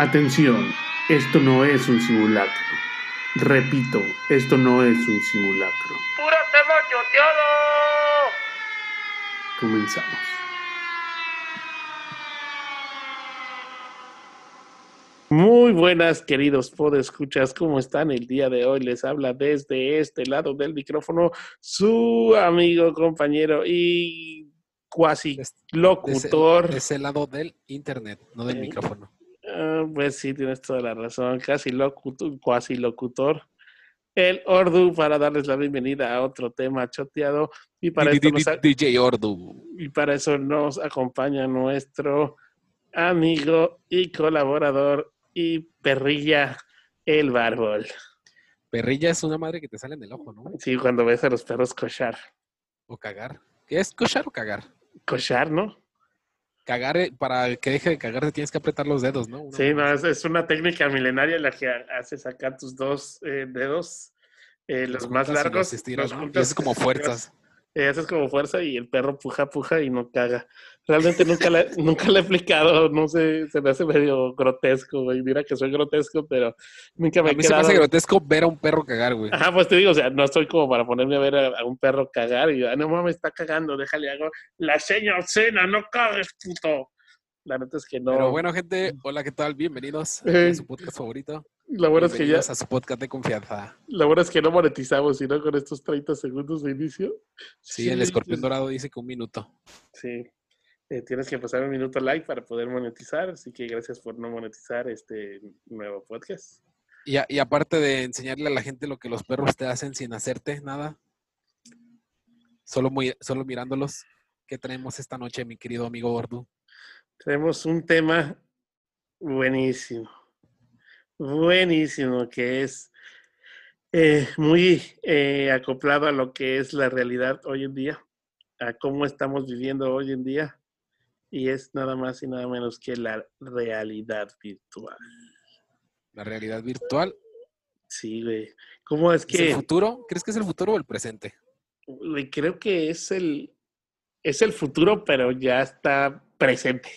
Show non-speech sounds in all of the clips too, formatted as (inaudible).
Atención, esto no es un simulacro. Repito, esto no es un simulacro. ¡Pura tema choteado! Comenzamos. Muy buenas, queridos podescuchas, ¿cómo están el día de hoy? Les habla desde este lado del micrófono su amigo, compañero y cuasi locutor. De ese, lado del internet, no del Eh, micrófono. Ah, pues sí, tienes toda la razón. Casi locutor, cuasi locutor. El Ordu para darles la bienvenida a otro tema choteado. Y para, esto nos, DJ Ordu. y para eso nos acompaña nuestro amigo y colaborador y perrilla, el Bárbol. Perrilla es una madre que te sale en el ojo, ¿no? Sí, cuando ves a los perros cochar. O cagar. ¿Qué es cochar o cagar? Cochar, ¿no? Cagar, eh, para que deje de cagar, tienes que apretar los dedos, ¿no? Una Sí, no, es, es una técnica milenaria en la que ha- haces acá tus dos eh, dedos, eh, los Los más largos. los estiras, los ¿no? Y haces como fuerzas. Eh, haces como fuerza y el perro puja, puja y no caga. Realmente nunca le, (laughs) nunca le he explicado, no sé, se me hace medio grotesco, güey. Mira que soy grotesco, pero nunca me A he mí se me hace grotesco ver a un perro cagar, güey. Ajá, pues te digo, o sea, no estoy como para ponerme a ver a, a un perro cagar y, ah, no mames, está cagando, déjale, hago la seña obscena, no cagues, puto. La neta es que no. Pero bueno, gente, hola, ¿qué tal? Bienvenidos Eh, a su podcast favorito. la verdad es que ya, a su podcast de confianza. la verdad es que no monetizamos, sino con estos 30 segundos de inicio. Sí, el escorpión pues, dorado dice que un minuto. Sí. Eh, tienes que pasar un minuto like para poder monetizar, así que gracias por no monetizar este nuevo podcast. Y, a- y aparte de enseñarle a la gente lo que los perros te hacen sin hacerte nada, solo, muy, solo mirándolos, ¿qué tenemos esta noche, mi querido amigo Ordu? Tenemos un tema buenísimo, buenísimo, que es eh, muy eh, acoplado a lo que es la realidad hoy en día, a cómo estamos viviendo hoy en día, y es nada más y nada menos que la realidad virtual. La realidad virtual. Sí, güey. ¿Cómo es ¿Es el que...? futuro? ¿Crees que es el futuro o el presente? Güey, creo que es el, es el futuro, pero ya está presente.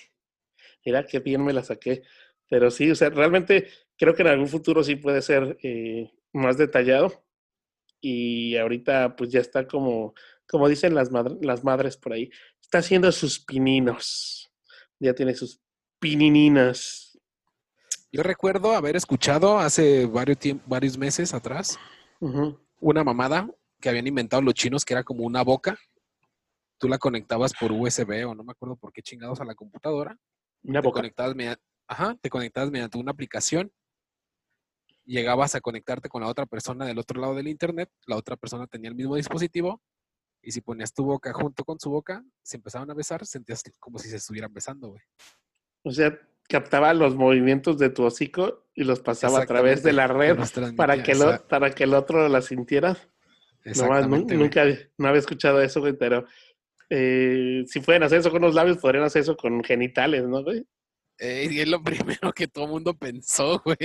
Mira qué bien me la saqué. Pero sí, o sea, realmente creo que en algún futuro sí puede ser eh, más detallado. Y ahorita pues ya está como, como dicen las, las madres por ahí, está haciendo sus pininos. Ya tiene sus pinininas. Yo recuerdo haber escuchado hace varios, varios meses atrás una mamada que habían inventado los chinos que era como una boca. Tú la conectabas por USB o no me acuerdo por qué chingados a la computadora. Una te boca. conectabas mediante, ajá, te conectabas mediante una aplicación. Llegabas a conectarte con la otra persona del otro lado del internet, la otra persona tenía el mismo dispositivo y si ponías tu boca junto con su boca, se empezaban a besar, sentías como si se estuvieran besando, güey. O sea, captaba los movimientos de tu hocico y los pasaba a través de la red para que, el, esa- o- para que el otro la sintiera. Nomás, nunca no había escuchado eso, güey, pero eh, si pueden hacer eso con los labios, podrían hacer eso con genitales, ¿no, güey? Eh, y es lo (laughs) primero que todo el mundo pensó, güey.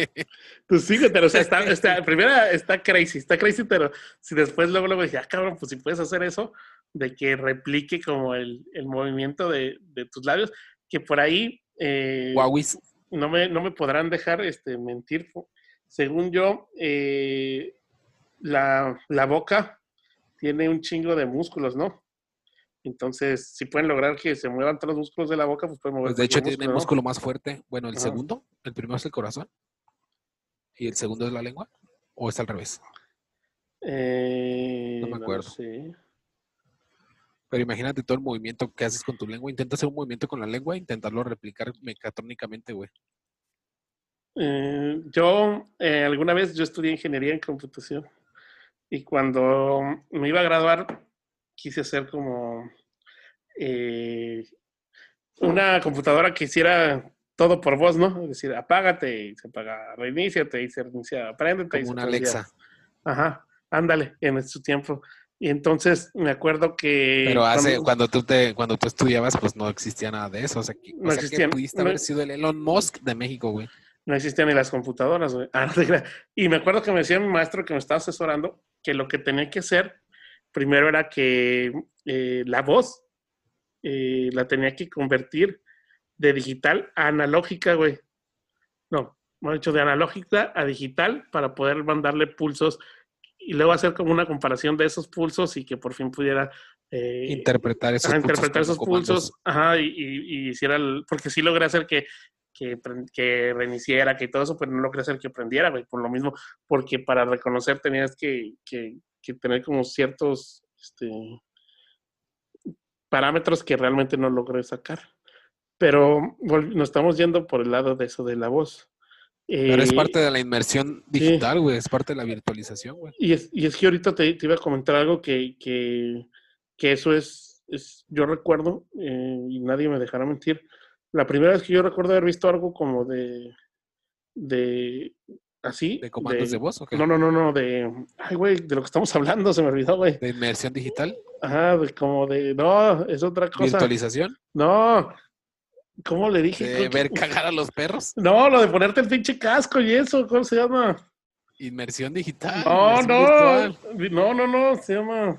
Pues pero o sea, está, (laughs) está, primera está crazy, está crazy, pero si después luego luego ya cabrón, pues si puedes hacer eso, de que replique como el, el movimiento de, de tus labios, que por ahí eh, no me, no me podrán dejar este, mentir. Según yo, eh, la, la boca tiene un chingo de músculos, ¿no? Entonces, si pueden lograr que se muevan todos los músculos de la boca, pues pueden mover. Pues de hecho cualquier tiene el músculo más fuerte. Bueno, el Ajá. segundo, el primero es el corazón. ¿Y el segundo es la lengua? ¿O es al revés? Eh, No me acuerdo. sé. Pero imagínate todo el movimiento que haces con tu lengua. Intenta hacer un movimiento con la lengua e intentarlo replicar mecatrónicamente, güey. Eh, yo, eh, alguna vez, yo estudié ingeniería en computación y cuando me iba a graduar, quise hacer como eh, una computadora que hiciera todo por voz, ¿no? Es decir, apágate y se apaga, reiníciate y se reinicia, apréndete y Como se una. Alexa. Ajá, ándale, en su tiempo. Y entonces me acuerdo que... Pero hace, cuando- cuando tú te, cuando tú estudiabas, pues no existía nada de eso. O sea, que, o No sea, existían, que pudiste no- haber sido el Elon Musk de México, güey. No existían ni las computadoras, güey. (laughs) Ah, no te creas. Y me acuerdo que me decía mi maestro que me estaba asesorando que lo que tenía que hacer primero era que eh, la voz eh, la tenía que convertir de digital a analógica, güey. no, hemos hecho de analógica a digital para poder mandarle pulsos y luego hacer como una comparación de esos pulsos y que por fin pudiera eh, Interpretar esos ajá, pulsos interpretar esos pulsos, ajá, y, y- y hiciera el, porque sí logré hacer que, que, que reiniciara, que todo eso, pero no logré hacer que prendiera, güey, por lo mismo, porque para reconocer tenías que, que, que tener como ciertos este, parámetros que realmente no logré sacar. Pero nos estamos yendo por el lado de eso de la voz. Pero es Eh, parte de la inmersión digital, güey. Es parte de la virtualización, güey. y es, y es que ahorita te, te iba a comentar algo que, que, que eso es, es- yo recuerdo, eh, y nadie me dejará mentir, la primera vez que yo recuerdo haber visto algo como de, de, así. ¿De comandos de, voz o qué? No, no, no, no, de, ay, güey, de lo que estamos hablando, se me olvidó, güey. ¿De inmersión digital? Ajá, de como de, no, es otra cosa. ¿Virtualización? No, ¿cómo le dije? ¿De ver (laughs) cagar a los perros? No, lo de ponerte el pinche casco y eso, ¿cómo se llama? Inmersión digital. No, inmersión no, virtual. no, no, no, se llama.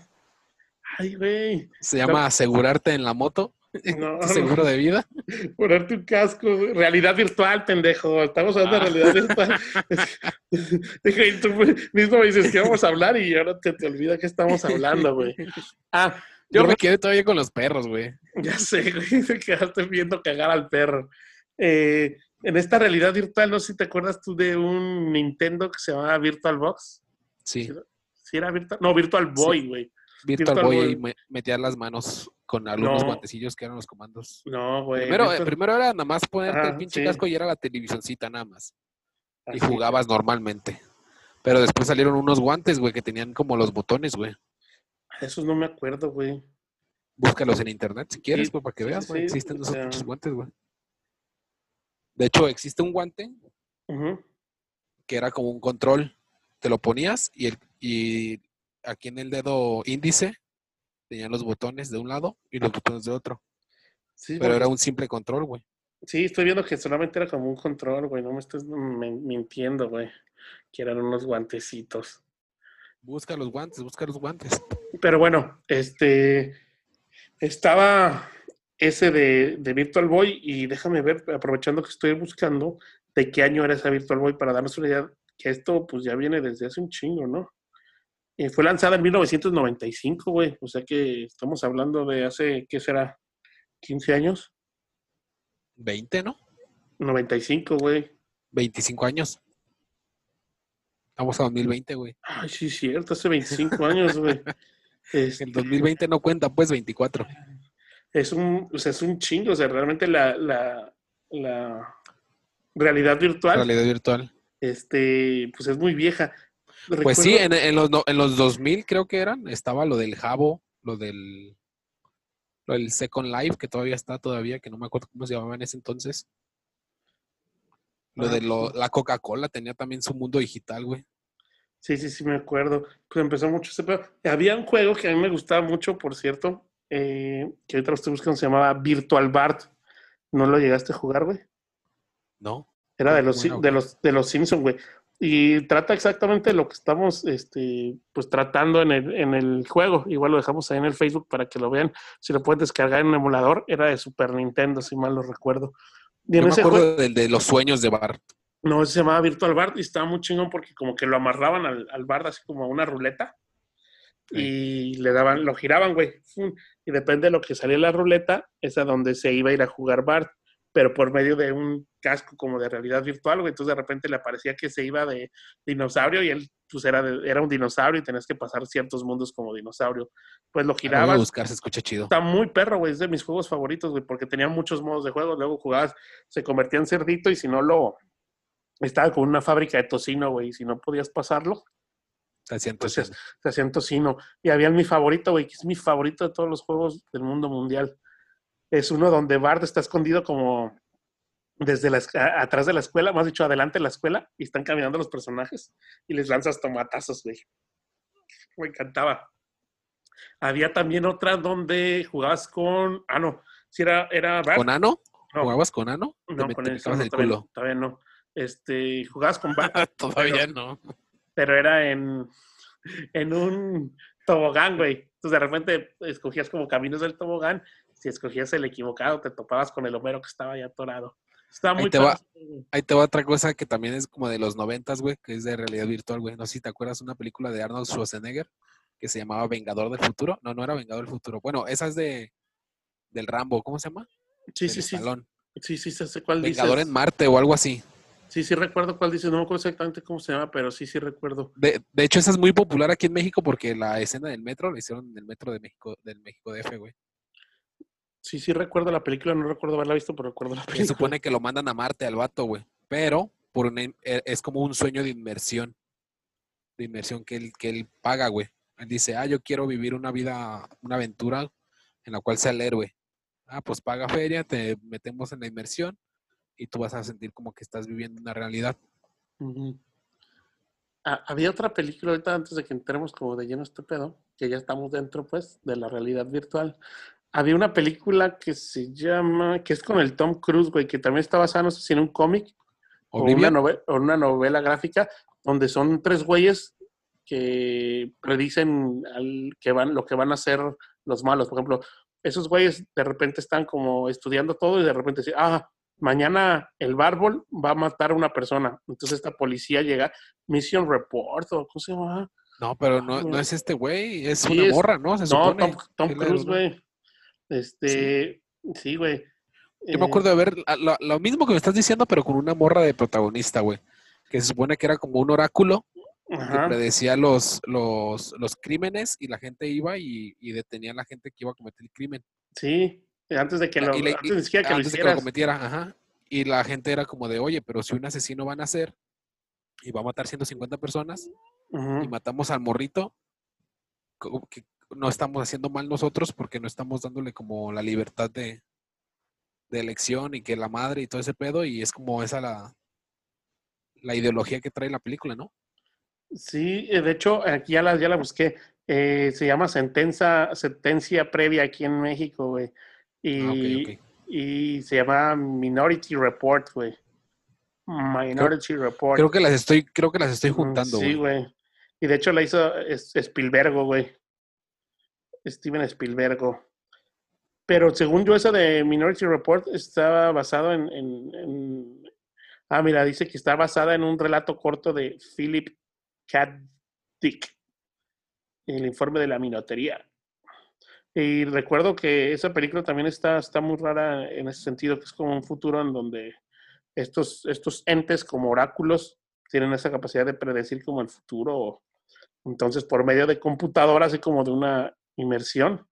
Ay, güey. Se llama asegurarte en la moto. No, (laughs) seguro de vida. (laughs) Ponerte un casco, realidad virtual, pendejo. Estamos hablando de realidad virtual. (laughs) Dije, y tú mismo me dices que vamos a hablar y ahora te, te olvida que estamos hablando, güey. Ah, Yo yo me quedé todavía con los perros, güey. ya sé, güey, te quedaste viendo cagar al perro. Eh, en esta realidad virtual, no sé si te acuerdas tú de un Nintendo que se llamaba Virtual Box. Sí. ¿Sí era Virtual? No, Virtual Boy, güey. Virtual, Virtual Boy Boy. ahí me- metías las manos con algunos No. guantecillos que eran los comandos. No, güey. Primero, eh, primero era nada más ponerte el pinche sí. casco y era la televisioncita nada más. Y jugabas normalmente. Pero después salieron unos guantes, güey, que tenían como los botones, güey. Esos no me acuerdo, güey. Búscalos en internet si quieres, Sí, güey, para que veas, sí, güey. Existen esos sea- pinches guantes, güey. De hecho, existe un guante que era como un control. Te lo ponías y, el, y aquí en el dedo índice tenían los botones de un lado y los botones de otro. Sí, Pero era un simple control, güey. sí, estoy viendo que solamente era como un control, güey. No me estés men- mintiendo, güey. Que eran unos guantecitos. Busca los guantes, busca los guantes. Pero bueno, este estaba ese de, de Virtual Boy y déjame ver, aprovechando que estoy buscando, de qué año era esa Virtual Boy para darnos una idea que esto pues ya viene desde hace un chingo, ¿no? Eh, fue lanzada en 1995, güey. O sea que estamos hablando de hace, ¿qué será? ¿15 años? 20, ¿no? 95, güey. 25 años. Estamos a 2020, güey. Ay, sí, cierto, hace 25 años, güey. (laughs) Este, El 2020 no cuenta, pues 24. es un, o sea, es un chingo, o sea, realmente la, la, la realidad virtual, Realidad virtual. este, pues es muy vieja. Pues sí, en, en los, en los 2000 creo que eran, estaba lo del Jabo, lo del, lo del Second Life, que todavía está todavía, que no me acuerdo cómo se llamaba en ese entonces. Lo Ah, de lo- la Coca-Cola tenía también su mundo digital, güey. Sí, sí, sí, me acuerdo. Pues empezó mucho ese pedo. Había un juego que a mí me gustaba mucho, por cierto, eh, que ahorita lo estoy buscando, se llamaba Virtual Bart. ¿No lo llegaste a jugar, güey? ¿No? Era de los, Bueno, de los, de los Simpsons, güey. Y trata exactamente lo que estamos este, pues, tratando en el, en el juego. Igual lo dejamos ahí en el Facebook para que lo vean. Si lo pueden descargar en un emulador, era de Super Nintendo, si mal lo recuerdo. Y en Yo me ese acuerdo juego, del de los sueños de Bart. no, se llamaba Virtual Bart y estaba muy chingón porque como que lo amarraban al, al Bart así como a una ruleta y le daban, lo giraban, güey. Y depende de lo que salía la ruleta, es a donde se iba a ir a jugar Bart, pero por medio de un casco como de realidad virtual, güey. Entonces de repente le aparecía que se iba de dinosaurio y él pues era, de- era un dinosaurio y tenías que pasar ciertos mundos como dinosaurio. Pues lo a girabas. buscar, se escucha chido. Está muy perro, güey. Es de mis juegos favoritos, güey, porque tenía muchos modos de juego. Luego jugabas, se convertía en cerdito y si no lo... Estaba con una fábrica de tocino, güey, y si no podías pasarlo, Te hacían Pues tocino. se hacían tocino. Y había mi favorito, güey, que es mi favorito de todos los juegos del mundo mundial. Es uno donde Bart está escondido como desde la, esc- a- atrás de la escuela, más dicho, adelante de la escuela, y están caminando los personajes y les lanzas tomatazos, güey. Me encantaba. Había también otra donde jugabas con. Ah, no. Si era, era Bart. ¿Con Ano? No. ¿Jugabas con Ano? No, con te picabas no, el todavía, culo. no, todavía no. Este, jugabas con Bart, (laughs) Todavía no. pero era en, en un tobogán, güey. Entonces de repente escogías como caminos del tobogán. Si escogías el equivocado, te topabas con el Homero que estaba ya atorado. Está Ahí muy te va. Ahí te va otra cosa que también es como de los noventas, güey, que es de realidad virtual, güey. No sé si te acuerdas una película de Arnold Schwarzenegger que se llamaba Vengador del Futuro. No, no era Vengador del Futuro. Bueno, esa es de del Rambo, ¿cómo se llama? Sí, Del sí, sí. Sí, sí, sí, sé cuál dices. Vengador en Marte o algo así. Sí, sí recuerdo cuál dices. No me acuerdo exactamente cómo se llama, pero sí, sí recuerdo. De, de hecho, esa es muy popular aquí en México porque la escena del metro la hicieron en el metro de México, del México DF, güey. Sí, sí recuerdo la película. No recuerdo haberla visto, pero recuerdo la Se película. supone que lo mandan a Marte al vato, güey. Pero por una e- es como un sueño de inmersión. De inmersión que él, que él paga, güey. Él dice, ah, yo quiero vivir una vida, una aventura en la cual sea el héroe. Ah, pues paga feria, te metemos en la inmersión y tú vas a sentir como que estás viviendo una realidad. Ah, había otra película ahorita antes de que entremos como de lleno este pedo, que ya estamos dentro pues de la realidad virtual. Había una película que se llama, que es con el Tom Cruise, güey, que también está basada, no sé si en un cómic o una, novela, o una novela gráfica, donde son tres güeyes que predicen al, que van, lo que van a hacer los malos. Por ejemplo, esos güeyes de repente están como estudiando todo y de repente dicen, ah, mañana el bárbol va a matar a una persona. Entonces esta policía llega, Mission Report, o ¿cómo se llama? No, pero no, no güey. es este güey, es Sí, una es- morra, ¿no? Se No, supone. Tom, Tom Cruise, ¿no? güey. Este, sí, güey. Yo me Eh, acuerdo de ver la- lo, lo mismo que me estás diciendo, pero con una morra de protagonista, güey. Que se supone que era como un oráculo que ajá. predecía los, los, los crímenes y la gente iba y, y detenía a la gente que iba a cometer el crimen. Sí, antes de que lo, le- antes siquiera que lo antes de que lo cometiera, ajá. Y la gente era como de, oye, pero si un asesino van a hacer y va a matar 150 personas y matamos al morrito, que no estamos haciendo mal nosotros porque no estamos dándole como la libertad de, de elección y que la madre y todo ese pedo y es como esa la, la ideología que trae la película, ¿no? Sí, eh, de hecho, aquí ya la, ya la busqué. Eh, se llama sentencia, sentencia previa aquí en México, güey. Y, Ah, ok. y se llama Minority Report, güey. Minority Report. Creo que las estoy, creo que las estoy Mm, juntando, Sí, güey. Y de hecho la hizo es- Spielberg, güey. Steven Spielberg. Pero según yo, esa de Minority Report estaba basado en, en- en- Ah, mira, dice que está basada en un relato corto de Philip K. Dick. El informe de la minotería. Y recuerdo que esa película también está, está muy rara en ese sentido, que es como un futuro en donde estos, estos entes como oráculos tienen esa capacidad de predecir como el futuro. Entonces, por medio de computadoras y como de una inmersión,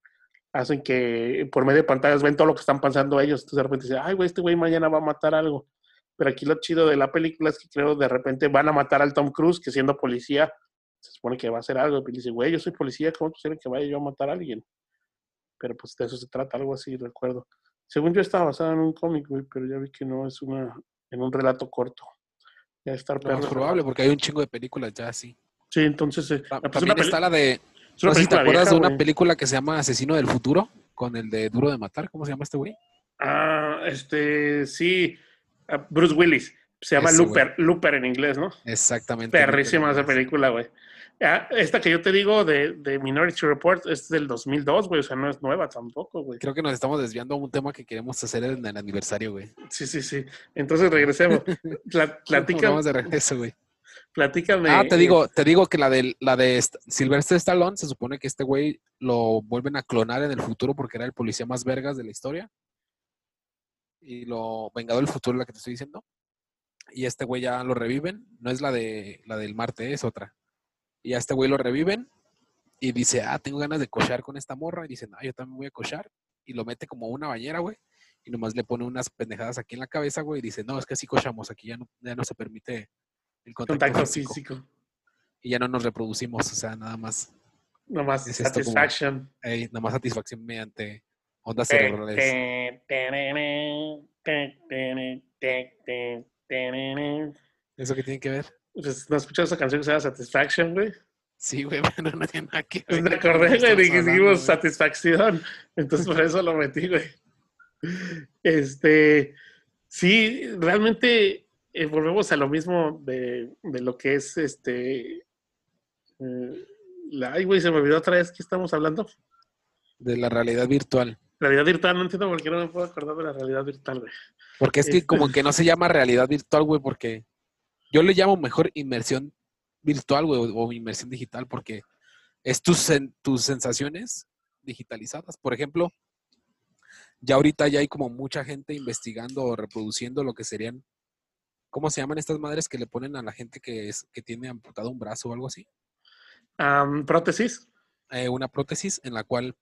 hacen que por medio de pantallas ven todo lo que están pensando ellos. Entonces, de repente dicen, ay, güey, este güey mañana va a matar algo. Pero aquí lo chido de la película es que creo de repente van a matar al Tom Cruise, que siendo policía, se supone que va a hacer algo. Y dice, güey, yo soy policía, ¿cómo quieren que vaya yo a matar a alguien? Pero pues de eso se trata, algo así, recuerdo. Según yo estaba basada en un cómic, güey, pero ya vi que no, es una, en un relato corto. Ya estar perro. probable, porque hay un chingo de películas ya así. Sí, entonces. eh, Ta- pues, También una está la de, es una no sé si te acuerdas vieja, de una película que se llama Asesino del Futuro, con el de Duro de Matar, ¿cómo se llama este güey? Ah, este, sí. ah, Bruce Willis. Se llama Ese. Looper, Looper en inglés, ¿no? Exactamente. Perrísima esa película, güey. Ah, esta que yo te digo de, de Minority Report es del 2002, güey. O sea, no es nueva tampoco, güey. Creo que nos estamos desviando a un tema que queremos hacer en el aniversario, güey. Sí, sí, sí. Entonces regresemos. (laughs) Platica- Vamos de regreso, güey. Platícame. Ah, te eh, digo, te digo que la de la de St- Sylvester Stallone se supone que este güey lo vuelven a clonar en el futuro porque era el policía más vergas de la historia. Y lo Vengador del futuro, la que te estoy diciendo. Y este güey ya lo reviven. No es la de la del Marte, es otra. Y a este güey lo reviven y dice, ah, tengo ganas de cochar con esta morra. Y dice, no, yo también voy a cochar. Y lo mete como una bañera, güey. Y nomás le pone unas pendejadas aquí en la cabeza, güey. Y dice, no, es que así cochamos. Aquí ya no, ya no se permite el contacto, contacto físico físico. y ya no nos reproducimos, o sea, nada más, Es esto como- satisfaction. ey, nada más satisfacción mediante ondas cerebrales. ¿Eso qué tiene que ver? Pues, ¿No has escuchado esa canción que se llama Satisfaction, güey? Sí, güey, (laughs) pero no tiene nada que Pues ver. me acordé, güey, de que güey. satisfacción. Entonces por eso lo metí, güey. Este, sí, realmente eh, volvemos a lo mismo de, de lo que es este. eh, la, ay, güey, se me olvidó otra vez que estamos hablando. De la realidad virtual. Realidad virtual, no entiendo por qué no me puedo acordar de la realidad virtual, güey. Porque es que Este- como que no se llama realidad virtual, güey, porque yo le llamo mejor inmersión virtual, güey, o, o inmersión digital, porque es tus, tus sensaciones digitalizadas. Por ejemplo, ya ahorita ya hay como mucha gente investigando o reproduciendo lo que serían, ¿cómo se llaman estas madres que le ponen a la gente que, es, que tiene amputado un brazo o algo así? Prótesis. Eh, una prótesis en la cual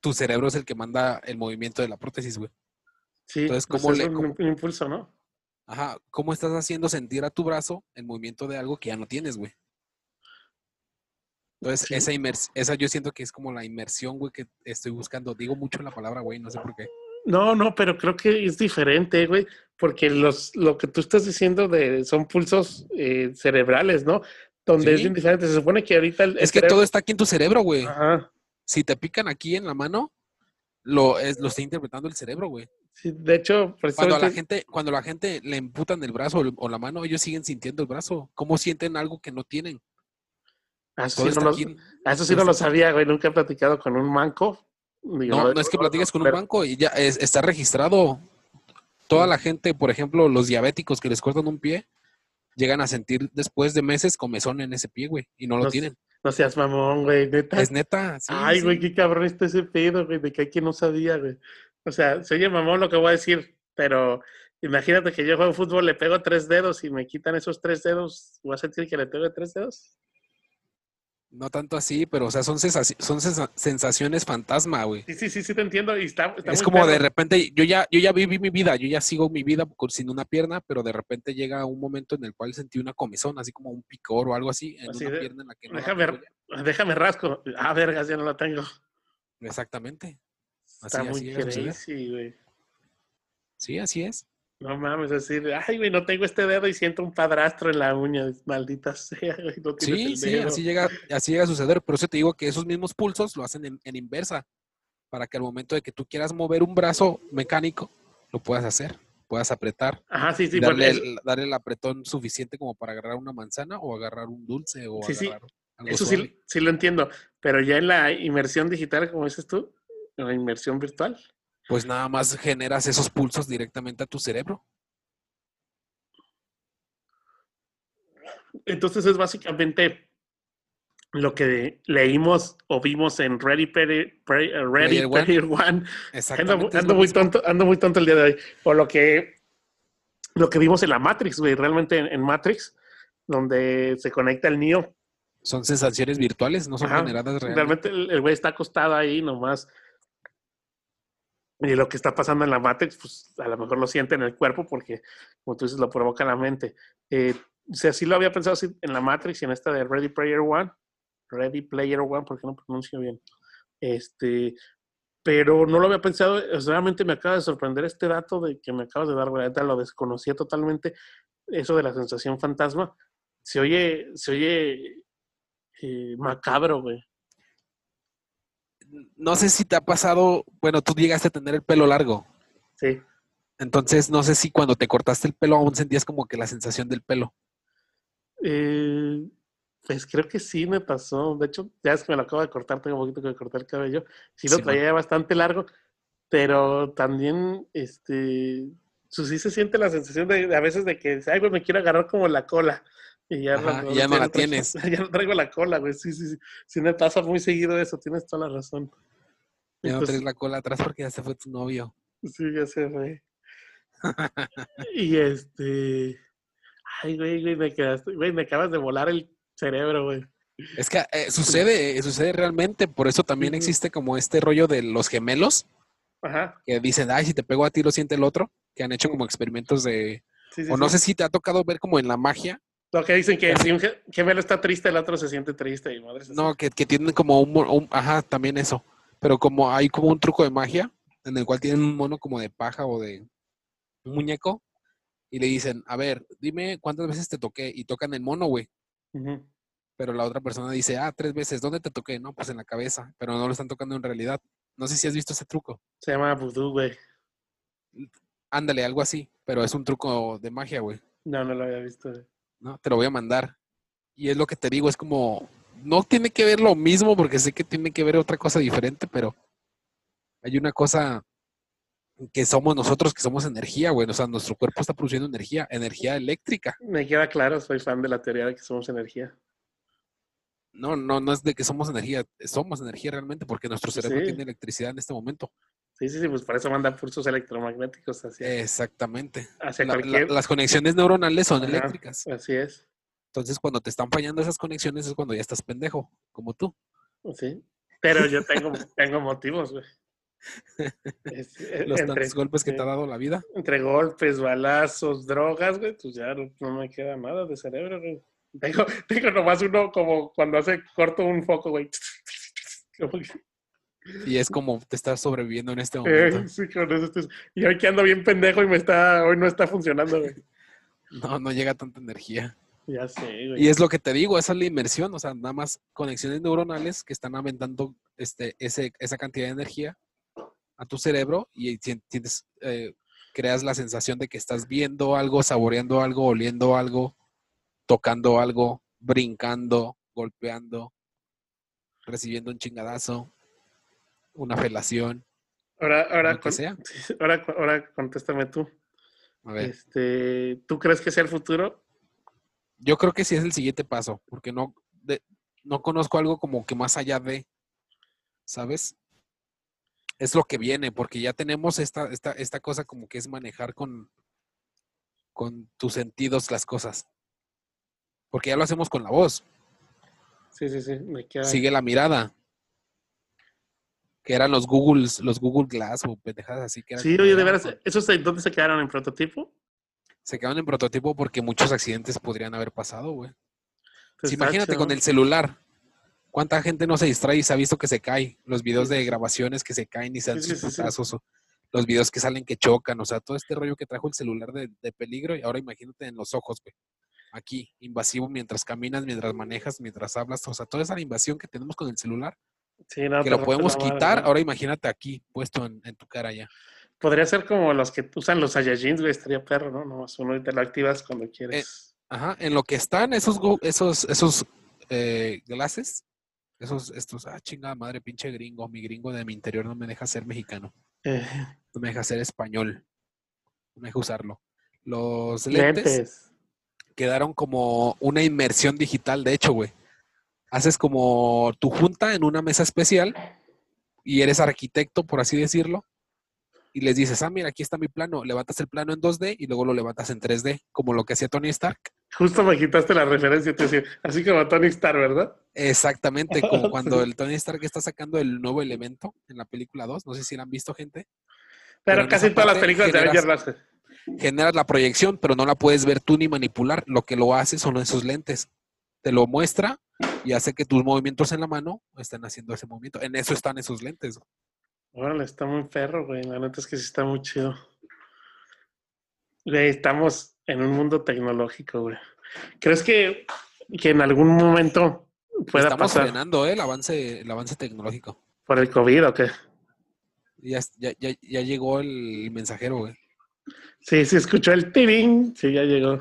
tu cerebro es el que manda el movimiento de la prótesis, güey. Sí, Entonces, pues ¿cómo es le- un, cómo- impulso, ¿no? Ajá, ¿cómo estás haciendo sentir a tu brazo el movimiento de algo que ya no tienes, güey? Entonces, Sí. esa, inmers- esa yo siento que es como la inmersión, güey, que estoy buscando. Digo mucho la palabra, güey, no sé por qué. No, no, pero creo que es diferente, güey, porque los, lo que tú estás diciendo de, son pulsos eh, cerebrales, ¿no? Donde es bien diferente. Se supone que ahorita el, el Es que cerebro- todo está aquí en tu cerebro, güey. Ajá. Si te pican aquí en la mano, lo, es, lo está interpretando el cerebro, güey. Sí, de hecho, Cuando a la gente, cuando la gente le emputan el brazo o- la mano, ellos siguen sintiendo el brazo. ¿Cómo sienten algo que no tienen? Ah, eso sí, no lo, ah, eso sí no lo sabía, güey. Nunca he platicado con un manco. No, no es que platiques con un banco y ya es- está registrado. Toda la gente, por ejemplo, los diabéticos que les cortan un pie, llegan a sentir después de meses comezón en ese pie, güey, y no lo tienen. No seas mamón, güey, neta. Es neta. sí, Ay, sí. güey, qué cabrón está ese pedo, güey, de que hay quien no sabía, güey. O sea, se oye mamón lo que voy a decir, pero imagínate que yo juego fútbol, le pego tres dedos y me quitan esos tres dedos, ¿voy a sentir que le pego tres dedos? No tanto así, pero o sea, son, son sensa- sensaciones fantasma, güey. Sí, sí, sí, sí te entiendo y está, está Es muy como de repente, yo ya, yo ya viví mi vida, yo ya sigo mi vida sin una pierna, pero de repente llega un momento en el cual sentí una comezón, así como un picor o algo así, en Así una de- pierna en la que no la Déjame, déjame rasco. Ah, vergas, ya no la tengo. Exactamente. Está Así- muy a suceder. crazy, güey. Sí, así es. No mames, decir, ay, güey, no tengo este dedo y siento un padrastro en la uña, (laughs) maldita sea, güey, no tienes Sí, el sí, dedo. así llega, así llega a suceder. Por eso te digo que esos mismos pulsos lo hacen en, en inversa, para que al momento de que tú quieras mover un brazo mecánico, lo puedas hacer, puedas apretar, Ajá, sí, sí, darle, el, darle el apretón suficiente como para agarrar una manzana o agarrar un dulce o Sí, sí, agarrar algo Eso suave. sí, sí lo entiendo, pero ya en la inmersión digital, como dices tú, en la inmersión virtual, Pues nada más generas esos pulsos directamente a tu cerebro. entonces es básicamente lo que leímos o vimos en Ready Player, Play- eh, Ready Player One. Player One. Ando, muy tonto, ando muy tonto el día de hoy. O lo que, lo que vimos en la Matrix, güey, realmente en, en Matrix, donde se conecta el Neo. Son sensaciones virtuales, no son Ajá, generadas realmente. Realmente el güey está acostado ahí nomás. Y lo que está pasando en la Matrix, pues a lo mejor lo siente en el cuerpo porque, como tú dices, lo provoca la mente. Eh, o sea, sí lo había pensado así en la Matrix y en esta de Ready Player One. Ready Player One, porque no pronuncio bien. Este, pero no lo había pensado. Realmente me acaba de sorprender este dato de que me acabas de dar, ahorita Lo desconocía totalmente. Eso de la sensación fantasma. Se oye, se oye eh, macabro, güey. No sé si te ha pasado, bueno, tú llegaste a tener el pelo largo. Sí. Entonces, no sé si cuando te cortaste el pelo aún sentías como que la sensación del pelo. Eh, pues creo que sí me pasó. De hecho, ya es que me lo acabo de cortar, tengo un poquito que corté el cabello. Sí lo Sí, traía bastante largo, pero también, este, pues sí se siente la sensación de, de a veces de que, ay, güey, me quiero agarrar como la cola. Y ya, Ajá, no, ya no la tienes. (laughs) Ya no traigo la cola, güey. Sí, sí, sí. Sí me pasa muy seguido eso, tienes toda la razón. Ya no pues, traes la cola atrás porque ya se fue tu novio. Sí, ya se fue. (laughs) y este. Ay, güey, güey, me quedaste, güey, me acabas de volar el cerebro, güey. Es que eh, sucede, eh, sucede realmente. Por eso también existe como este rollo de los gemelos, Ajá. que dicen, ay, si te pego a ti lo siente el otro, que han hecho como experimentos de... Sí, sí, O no sí. sé si te ha tocado ver como en la magia, Lo que dicen que si un ge- gemelo está triste, el otro se siente triste. Y madres así. no, que, que tienen como un, un- Ajá, también eso. Pero como hay como un truco de magia, en el cual tienen un mono como de paja o de un muñeco, y le dicen, a ver, dime cuántas veces te toqué, y tocan el mono, güey. Ujú. Pero la otra persona dice, ah, tres veces, ¿dónde te toqué? No, pues en la cabeza, pero no lo están tocando en realidad. No sé si has visto ese truco. Se llama vudú, güey. Ándale, algo así, pero es un truco de magia, güey. No, no lo había visto. güey. ¿No? Te lo voy a mandar. Y es lo que te digo, es como, no tiene que ver lo mismo porque sé que tiene que ver otra cosa diferente, pero hay una cosa que somos nosotros, que somos energía, güey. O sea, nuestro cuerpo está produciendo energía, energía eléctrica. Me queda claro, soy fan de la teoría de que somos energía. No, no, no es de que somos energía, somos energía realmente, porque nuestro cerebro Sí. tiene electricidad en este momento. Sí, sí, sí, pues por eso mandan pulsos electromagnéticos hacia, Exactamente. hacia La- la- cualquier. las conexiones neuronales son Ajá. eléctricas. Así es. Entonces, cuando te están fallando esas conexiones es cuando ya estás pendejo, como tú. Sí. Pero yo tengo, (laughs) tengo motivos, güey. (laughs) Eh, Los entre, tantos golpes que te ha dado la vida. entre golpes, balazos, drogas, güey, pues ya no, no me queda nada de cerebro, güey. Tengo, (laughs) tengo nomás uno como cuando hace corto un foco, güey. Como que, Y es como te estás sobreviviendo en este eh, momento. sí, con eso estoy- Y hoy que ando bien pendejo y me está, hoy no está funcionando, güey. No, no llega tanta energía. Ya sé, Y güey. es lo que te digo, esa es la inmersión, o sea, nada más conexiones neuronales que están aumentando este, ese, esa cantidad de energía a tu cerebro y tien- tienes, eh, creas la sensación de que estás viendo algo, saboreando algo, oliendo algo, tocando algo, brincando, golpeando, recibiendo un chingadazo, una felación, Ahora, ahora, con- sea. (laughs) ahora, ahora contéstame tú. A ver, Este, ¿Tú crees que sea el futuro? yo creo que sí es el siguiente paso, porque no, de- no conozco algo como que más allá de, ¿sabes? Es lo que viene, porque ya tenemos esta, esta, esta cosa como que es manejar con, con tus sentidos las cosas. Porque ya lo hacemos con la voz. Sí, sí, sí. Me queda. Sigue la mirada. Que eran los Google, los Google Glass o pendejadas así que eran Sí, oye, de, ah, veras, ¿esos de dónde se quedaron en prototipo? Se quedaron en prototipo porque muchos accidentes podrían haber pasado, güey. Pues imagínate chido. con el celular. ¿Cuánta gente no se distrae y se ha visto que se cae? Los videos de grabaciones que se caen y se dan Sí, sus sí, putazos, o los videos que salen que chocan, o sea, todo este rollo que trajo el celular de, de peligro y ahora imagínate en los ojos, güey. Aquí, invasivo mientras caminas, mientras manejas, mientras hablas, o sea, toda esa invasión que tenemos con el celular, Sí, no, que lo rompe podemos la madre, quitar, ¿no? ahora imagínate aquí, puesto en, en tu cara ya. Podría ser como los que usan los Saiyajins, güey, estaría perro, ¿no? Nomás uno y te lo activas cuando quieres. Ajá, en lo que están esos, esos, esos eh, glasses, esos, estos, ah, chingada madre, pinche gringo, mi gringo de mi interior no me deja ser mexicano. Eh, no me deja ser español. No me deja usarlo. Los lentes, lentes. quedaron como una inmersión digital, de hecho, güey. Haces como tu junta en una mesa especial y eres arquitecto, por así decirlo, y les dices, ah, mira, aquí está mi plano. Levantas el plano en 2D y luego lo levantas en 3D, como lo que hacía Tony Stark. Justo me quitaste la referencia, te decía, así como Tony Stark, ¿verdad? Exactamente, como (laughs) cuando el Tony Stark está sacando el nuevo elemento en la película 2. No sé si la han visto, gente. Pero, Pero casi todas las películas de generas- Avengers lo hacen. generas la proyección, pero no la puedes ver tú ni manipular. Lo que lo hace son esos lentes. Te lo muestra y hace que tus movimientos en la mano estén haciendo ese movimiento. En eso están esos lentes. Órale, está muy perro, güey. La neta es que sí está muy chido. Güey, estamos en un mundo tecnológico, güey. ¿Crees que, que en algún momento pueda Estamos pasar frenando ¿eh? el, avance, el avance tecnológico. por el COVID o qué? Ya, ya, ya, ya llegó el mensajero, güey. Sí, sí, escuchó el tirín. Sí, ya llegó.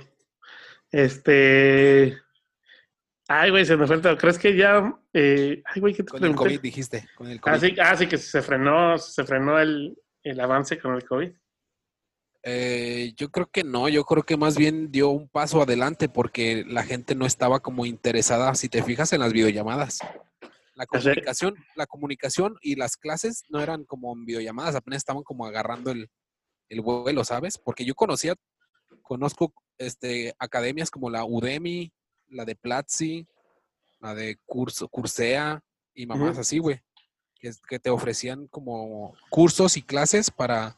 Este. Ay, güey, se me fue el. ¿Crees que ya. eh, Ay, güey, ¿qué te Con el pregunté? COVID dijiste. Con el COVID. Ah, sí, ah, sí, que se frenó, se frenó el, el avance con el COVID. Eh, yo creo que no, yo creo que más bien dio un paso adelante porque la gente no estaba como interesada, si te fijas, en las videollamadas. La comunicación, la comunicación y las clases no eran como en videollamadas, apenas estaban como agarrando el, el vuelo, ¿sabes? Porque yo conocía, conozco este, academias como la Udemy, la de Platzi, la de Curso, Coursea y mamás así, güey, que, que te ofrecían como cursos y clases para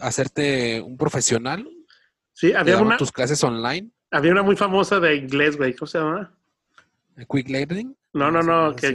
hacerte un profesional, Sí, había una, tus clases online, había una muy famosa de inglés, güey. ¿Cómo se llama? Quick Learning. No, no, no, que-.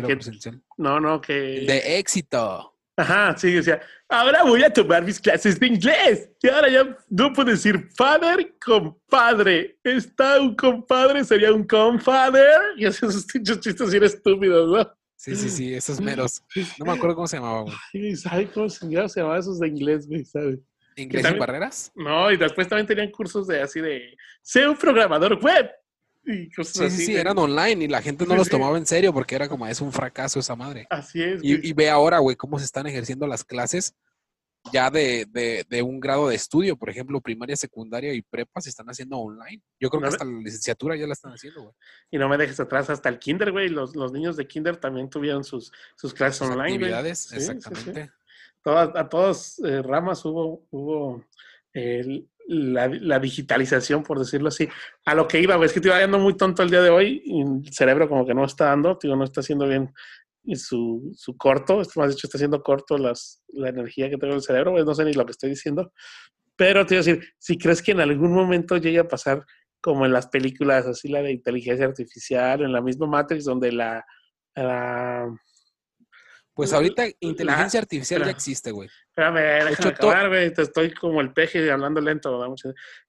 No, no, que. De éxito. Ajá, sí, decía, ahora voy a tomar mis clases de inglés. Y ahora ya no puedo decir father, compadre. Está un compadre, sería un confather. Y así esos chistes bien estúpidos, ¿no? Sí, sí, sí, esos meros. No me acuerdo cómo se llamaba, güey. Y ¿sabe cómo se llama? Se llamaban esos de inglés, güey, ¿sabes? ¿Inglés sin barreras? No, y después también tenían cursos de así de, sé un programador web. Y cosas Sí, así. sí, sí, de- eran online y la gente no Sí, los tomaba en serio porque era como, es un fracaso esa madre. Así es. Y, y ve ahora, güey, cómo se están ejerciendo las clases ya de, de, de un grado de estudio, por ejemplo, primaria, secundaria y prepa se están haciendo online. Yo creo que hasta la licenciatura ya la están haciendo, güey. Y no me dejes atrás hasta el kinder, güey. Los, los niños de kinder también tuvieron sus, sus clases Sus online, actividades, exactamente. Todas, a todas eh, ramas hubo, hubo eh, la, digitalización, por decirlo así. A lo que iba, güey, es que te iba dando muy tonto el día de hoy y el cerebro como que no está dando, digo, no está haciendo bien su, su corto, esto más dicho está haciendo corto las, la energía que tengo en el cerebro, güey, no sé ni lo que estoy diciendo. Pero te iba a decir, si crees que en algún momento llegue a pasar como en las películas, así la de inteligencia artificial, en la misma Matrix, donde la Pues ahorita inteligencia artificial ya la- existe, güey. Espérame, déjame hecho, acabar, güey. Te estoy como el peje hablando lento. ¿verdad?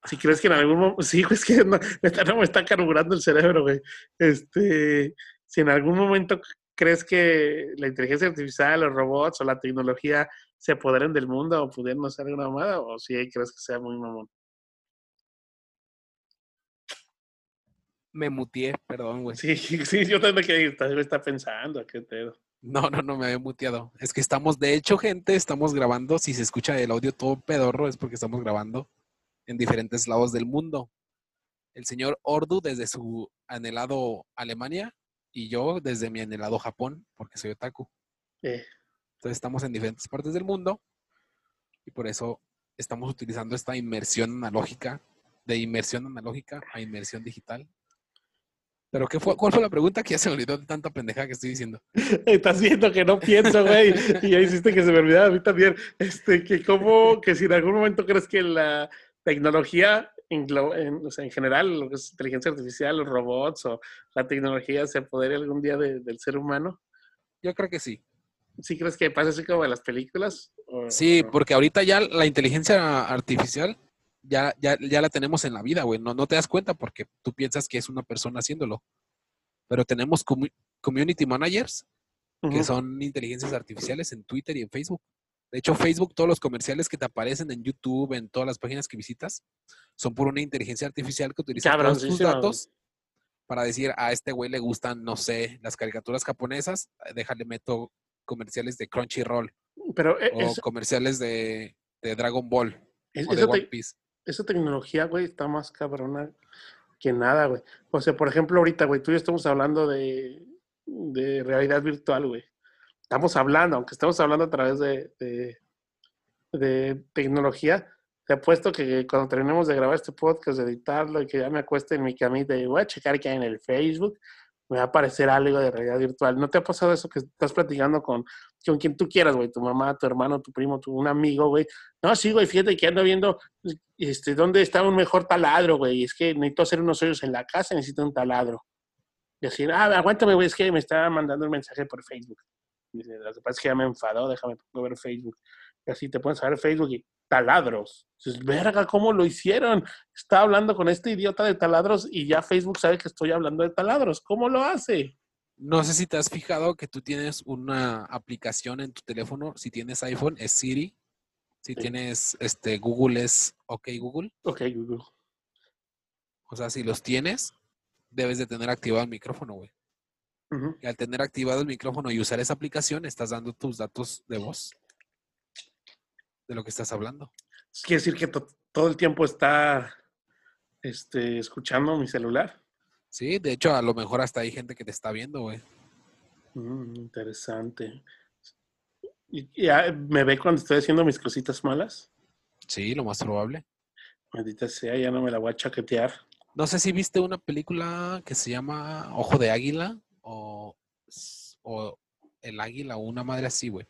Si crees que en algún momento. Sí, güey, es que no, neta, no me está carburando el cerebro, güey. Este, si en algún momento crees que la inteligencia artificial, los robots o la tecnología se apoderen del mundo o pudieran hacer alguna mamada, o si crees que sea muy mamón. Me mutié, perdón, güey. Sí, (laughs) sí, yo también que está, está pensando, qué pedo. No, no, no me había muteado. Es que estamos, de hecho, gente, estamos grabando. Si se escucha el audio todo pedorro, es porque estamos grabando en diferentes lados del mundo. El señor Ordu desde su anhelado Alemania y yo desde mi anhelado Japón, porque soy otaku. Eh, Entonces estamos en diferentes partes del mundo y por eso estamos utilizando esta inmersión analógica, de inmersión analógica a inmersión digital. Pero ¿qué fue, ¿cuál fue la pregunta que ya se me olvidó de tanta pendeja que estoy diciendo? (laughs) Estás viendo que no pienso, güey. Y ya hiciste que se me olvidara a mí también. Este, que como, que si en algún momento crees que la tecnología, en, en- o sea, en general, lo que es inteligencia artificial, los robots o la tecnología se apodere algún día de- del ser humano. Yo creo que sí. ¿Sí crees que pasa así como en las películas? O- Sí, o- porque ahorita ya la inteligencia artificial ya, ya, ya la tenemos en la vida, güey. No, no te das cuenta porque tú piensas que es una persona haciéndolo. Pero tenemos commu- community managers que son inteligencias artificiales en Twitter y en Facebook. De hecho, Facebook, todos los comerciales que te aparecen en YouTube, en todas las páginas que visitas, son por una inteligencia artificial que utiliza todos tus datos para decir a este güey le gustan, no sé, las caricaturas japonesas, déjale meto comerciales de Crunchyroll Pero eh, o eso- comerciales de, de Dragon Ball es- o de te- One Piece. Esa tecnología, güey, está más cabrona que nada, güey. O sea, por ejemplo, ahorita, güey, tú y yo estamos hablando de, de realidad virtual, güey. Estamos hablando, aunque estamos hablando a través de, de, de tecnología, te apuesto que cuando terminemos de grabar este podcast, de editarlo y que ya me acueste en mi camita y voy a checar que hay en el Facebook, me va a aparecer algo de realidad virtual. ¿No te ha pasado eso que estás platicando con, con quien tú quieras, güey? Tu mamá, tu hermano, tu primo, tu, un amigo, güey. No, sí, güey, fíjate que ando viendo este, dónde está un mejor taladro, güey. Es que necesito hacer unos hoyos en la casa, necesito un taladro. Y así, ah, aguántame, güey, es que me está mandando un mensaje por Facebook. Dice, lo que pasa es que ya me enfadó, déjame ver Facebook. Y así te pones a ver Facebook y taladros. Dices, verga, ¿cómo lo hicieron? Estaba hablando con este idiota de taladros y ya Facebook sabe que estoy hablando de taladros. ¿Cómo lo hace? No sé si te has fijado que tú tienes una aplicación en tu teléfono, si tienes iPhone es Siri, si Sí. tienes este Google es OK Google. Ok, Google. O sea, si los tienes, debes de tener activado el micrófono, güey. Y al tener activado el micrófono y usar esa aplicación, estás dando tus datos de voz de lo que estás hablando. Quiere decir que to- todo el tiempo está este, escuchando mi celular. Sí, de hecho, a lo mejor hasta hay gente que te está viendo, güey. Mm, interesante. ¿Y ya me ve cuando estoy haciendo mis cositas malas? Sí, lo más probable. Maldita sea, ya no me la voy a chaquetear. No sé si viste una película que se llama Ojo de Águila o, o El Águila o una madre así, güey.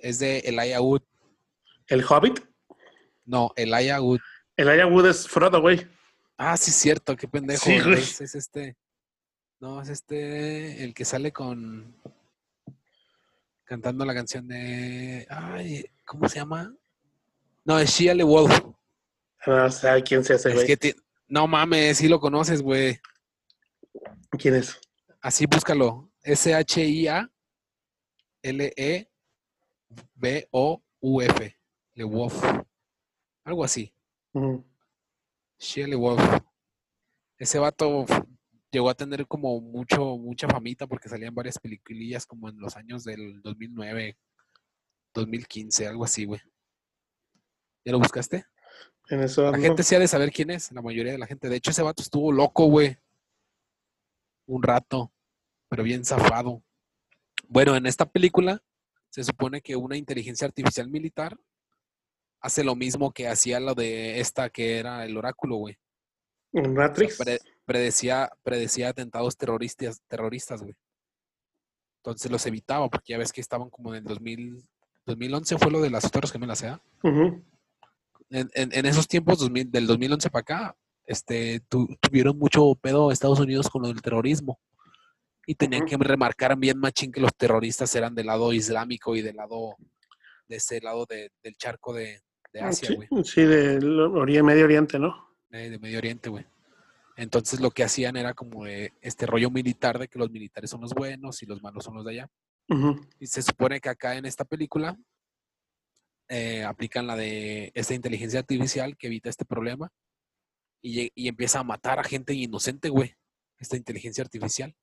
Es de Elijah Wood. ¿El Hobbit? No, Elijah Wood. El Wood es Frodo, güey. Ah, sí, es cierto, qué pendejo. Sí, güey. Es, es este. No, es este, el que sale con. Cantando la canción de. Ay, ¿cómo se llama? No, es Shia Wolf. No sé quién se hace, Es güey. que ti- No mames, sí lo conoces, güey. ¿Quién es? Así búscalo. S-H-I-A-L-E-B-O-U-F. LeWolf. Algo así. Mm, Shia LeWolf. Ese vato llegó a tener como mucho, mucha famita porque salían varias peliculillas como en los años del 2009, 2015, algo así, güey. ¿Ya lo buscaste? En eso La gente sí ha de saber quién es, la mayoría de la gente. De hecho, ese vato estuvo loco, güey. Un rato, pero bien zafado. Bueno, en esta película se supone que una inteligencia artificial militar hace lo mismo que hacía lo de esta que era el oráculo, güey. En O sea, Matrix. pre- predecía, predecía atentados terroristas, terroristas, güey. Entonces los evitaba, porque ya ves que estaban como en el 2000, 2011 fue lo de las Torres Gemelas, ¿eh? Ujú. en, en- en esos tiempos, 2000 del 2011 para acá, este, tu- tuvieron mucho pedo Estados Unidos con lo del terrorismo. Y tenían que remarcar bien machín que los terroristas eran del lado islámico y del lado, de ese lado de- del charco de, de Asia, sí, güey, sí, del Ori- Medio Oriente, ¿no? eh, de Medio Oriente, güey. Entonces lo que hacían era como este rollo militar de que los militares son los buenos y los malos son los de allá. Y se supone que acá en esta película eh, aplican la de esta inteligencia artificial que evita este problema y, empieza a matar a gente inocente, güey. Esta inteligencia artificial.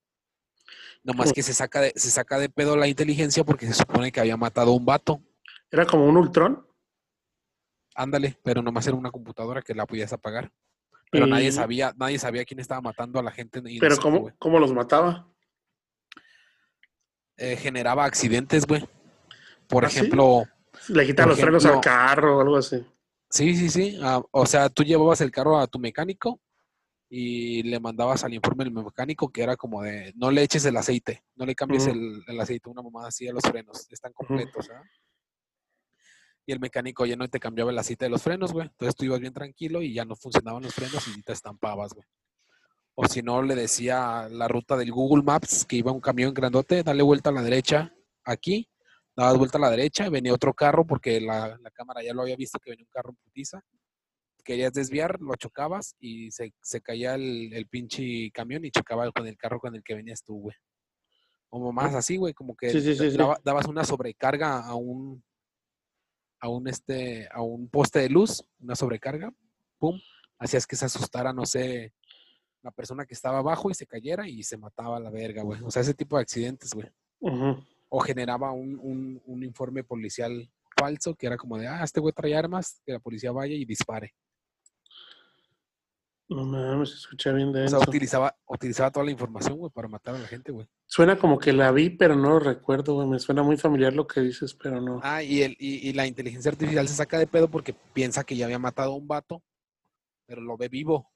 Nomás Como- que se saca, de, se saca de pedo la inteligencia porque se supone que había matado a un vato. Era como un Ultron. Ándale, pero nomás era una computadora que la podías apagar. Pero nadie sabía, nadie sabía quién estaba matando a la gente Pero ¿cómo, güey. cómo los mataba? Eh, generaba accidentes, güey. Por ¿Ah, sí? ejemplo, Le quitaba los frenos al carro o algo así. Sí, sí, sí. ah, o sea, tú llevabas el carro a tu mecánico y le mandabas al informe del mecánico que era como de no le eches el aceite, no le cambies el, el aceite, una mamada así a los frenos, están completos, ¿ah? Y el mecánico ya no te cambiaba el aceite de los frenos, güey. Entonces tú ibas bien tranquilo y ya no funcionaban los frenos y te estampabas, güey. O si no, le decía la ruta del Google Maps que iba un camión grandote, dale vuelta a la derecha aquí, dabas vuelta a la derecha, venía otro carro porque la, la cámara ya lo había visto que venía un carro en putiza. Querías desviar, lo chocabas y se, se caía el, el pinche camión y chocaba con el carro con el que venías tú, güey. O más así, güey, como que Sí, sí, sí, sí. daba- dabas una sobrecarga a un a un este a un poste de luz, una sobrecarga, pum, hacías que se asustara, no sé, la persona que estaba abajo y se cayera y se mataba a la verga, güey. O sea, ese tipo de accidentes, güey. O generaba un, un- un informe policial falso que era como de, ah, este güey trae armas, que la policía vaya y dispare. No mames, escucha bien de O sea, eso. utilizaba, utilizaba toda la información, güey, para matar a la gente, güey. Suena como que la vi, pero no lo recuerdo, güey. Me suena muy familiar lo que dices, pero no. Ah, y, el, y, y la inteligencia artificial se saca de pedo porque piensa que ya había matado a un vato, pero lo ve vivo.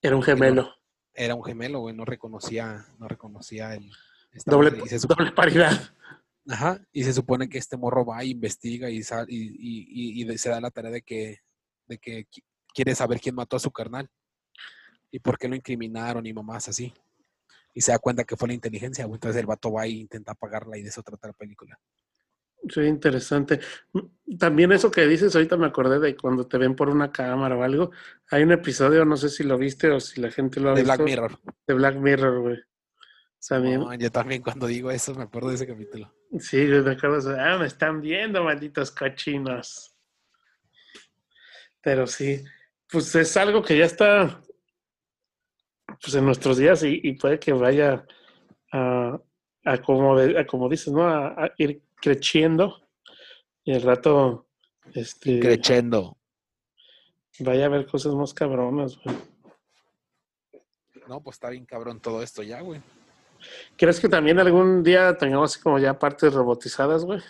Era un gemelo. Era un gemelo, güey, no reconocía, no reconocía el... Doble, madre, (laughs) doble paridad. Ajá, y se supone que este morro va e investiga y, y, y- se da la tarea de que, de que qui- quiere saber quién mató a su carnal y por qué lo incriminaron y mamás así. Y se da cuenta que fue la inteligencia. Entonces el vato va e intenta apagarla y de eso trata la película. Sí, interesante. También eso que dices, ahorita me acordé de cuando te ven por una cámara o algo. Hay un episodio, no sé si lo viste o si la gente lo ha De visto. Black Mirror. De Black Mirror, güey. También. No, yo también cuando digo eso me acuerdo de ese capítulo. Sí, yo me acuerdo. de, Ah, me están viendo, malditos cochinos. Pero sí, pues es algo que ya está pues en nuestros días y, y puede que vaya a, a como, de- a como dices, ¿no? A, a ir creciendo y el rato este, Crechendo. vaya a haber cosas más cabronas, güey. No, pues está bien cabrón todo esto ya, güey. ¿Crees que también algún día tengamos así como ya partes robotizadas, güey?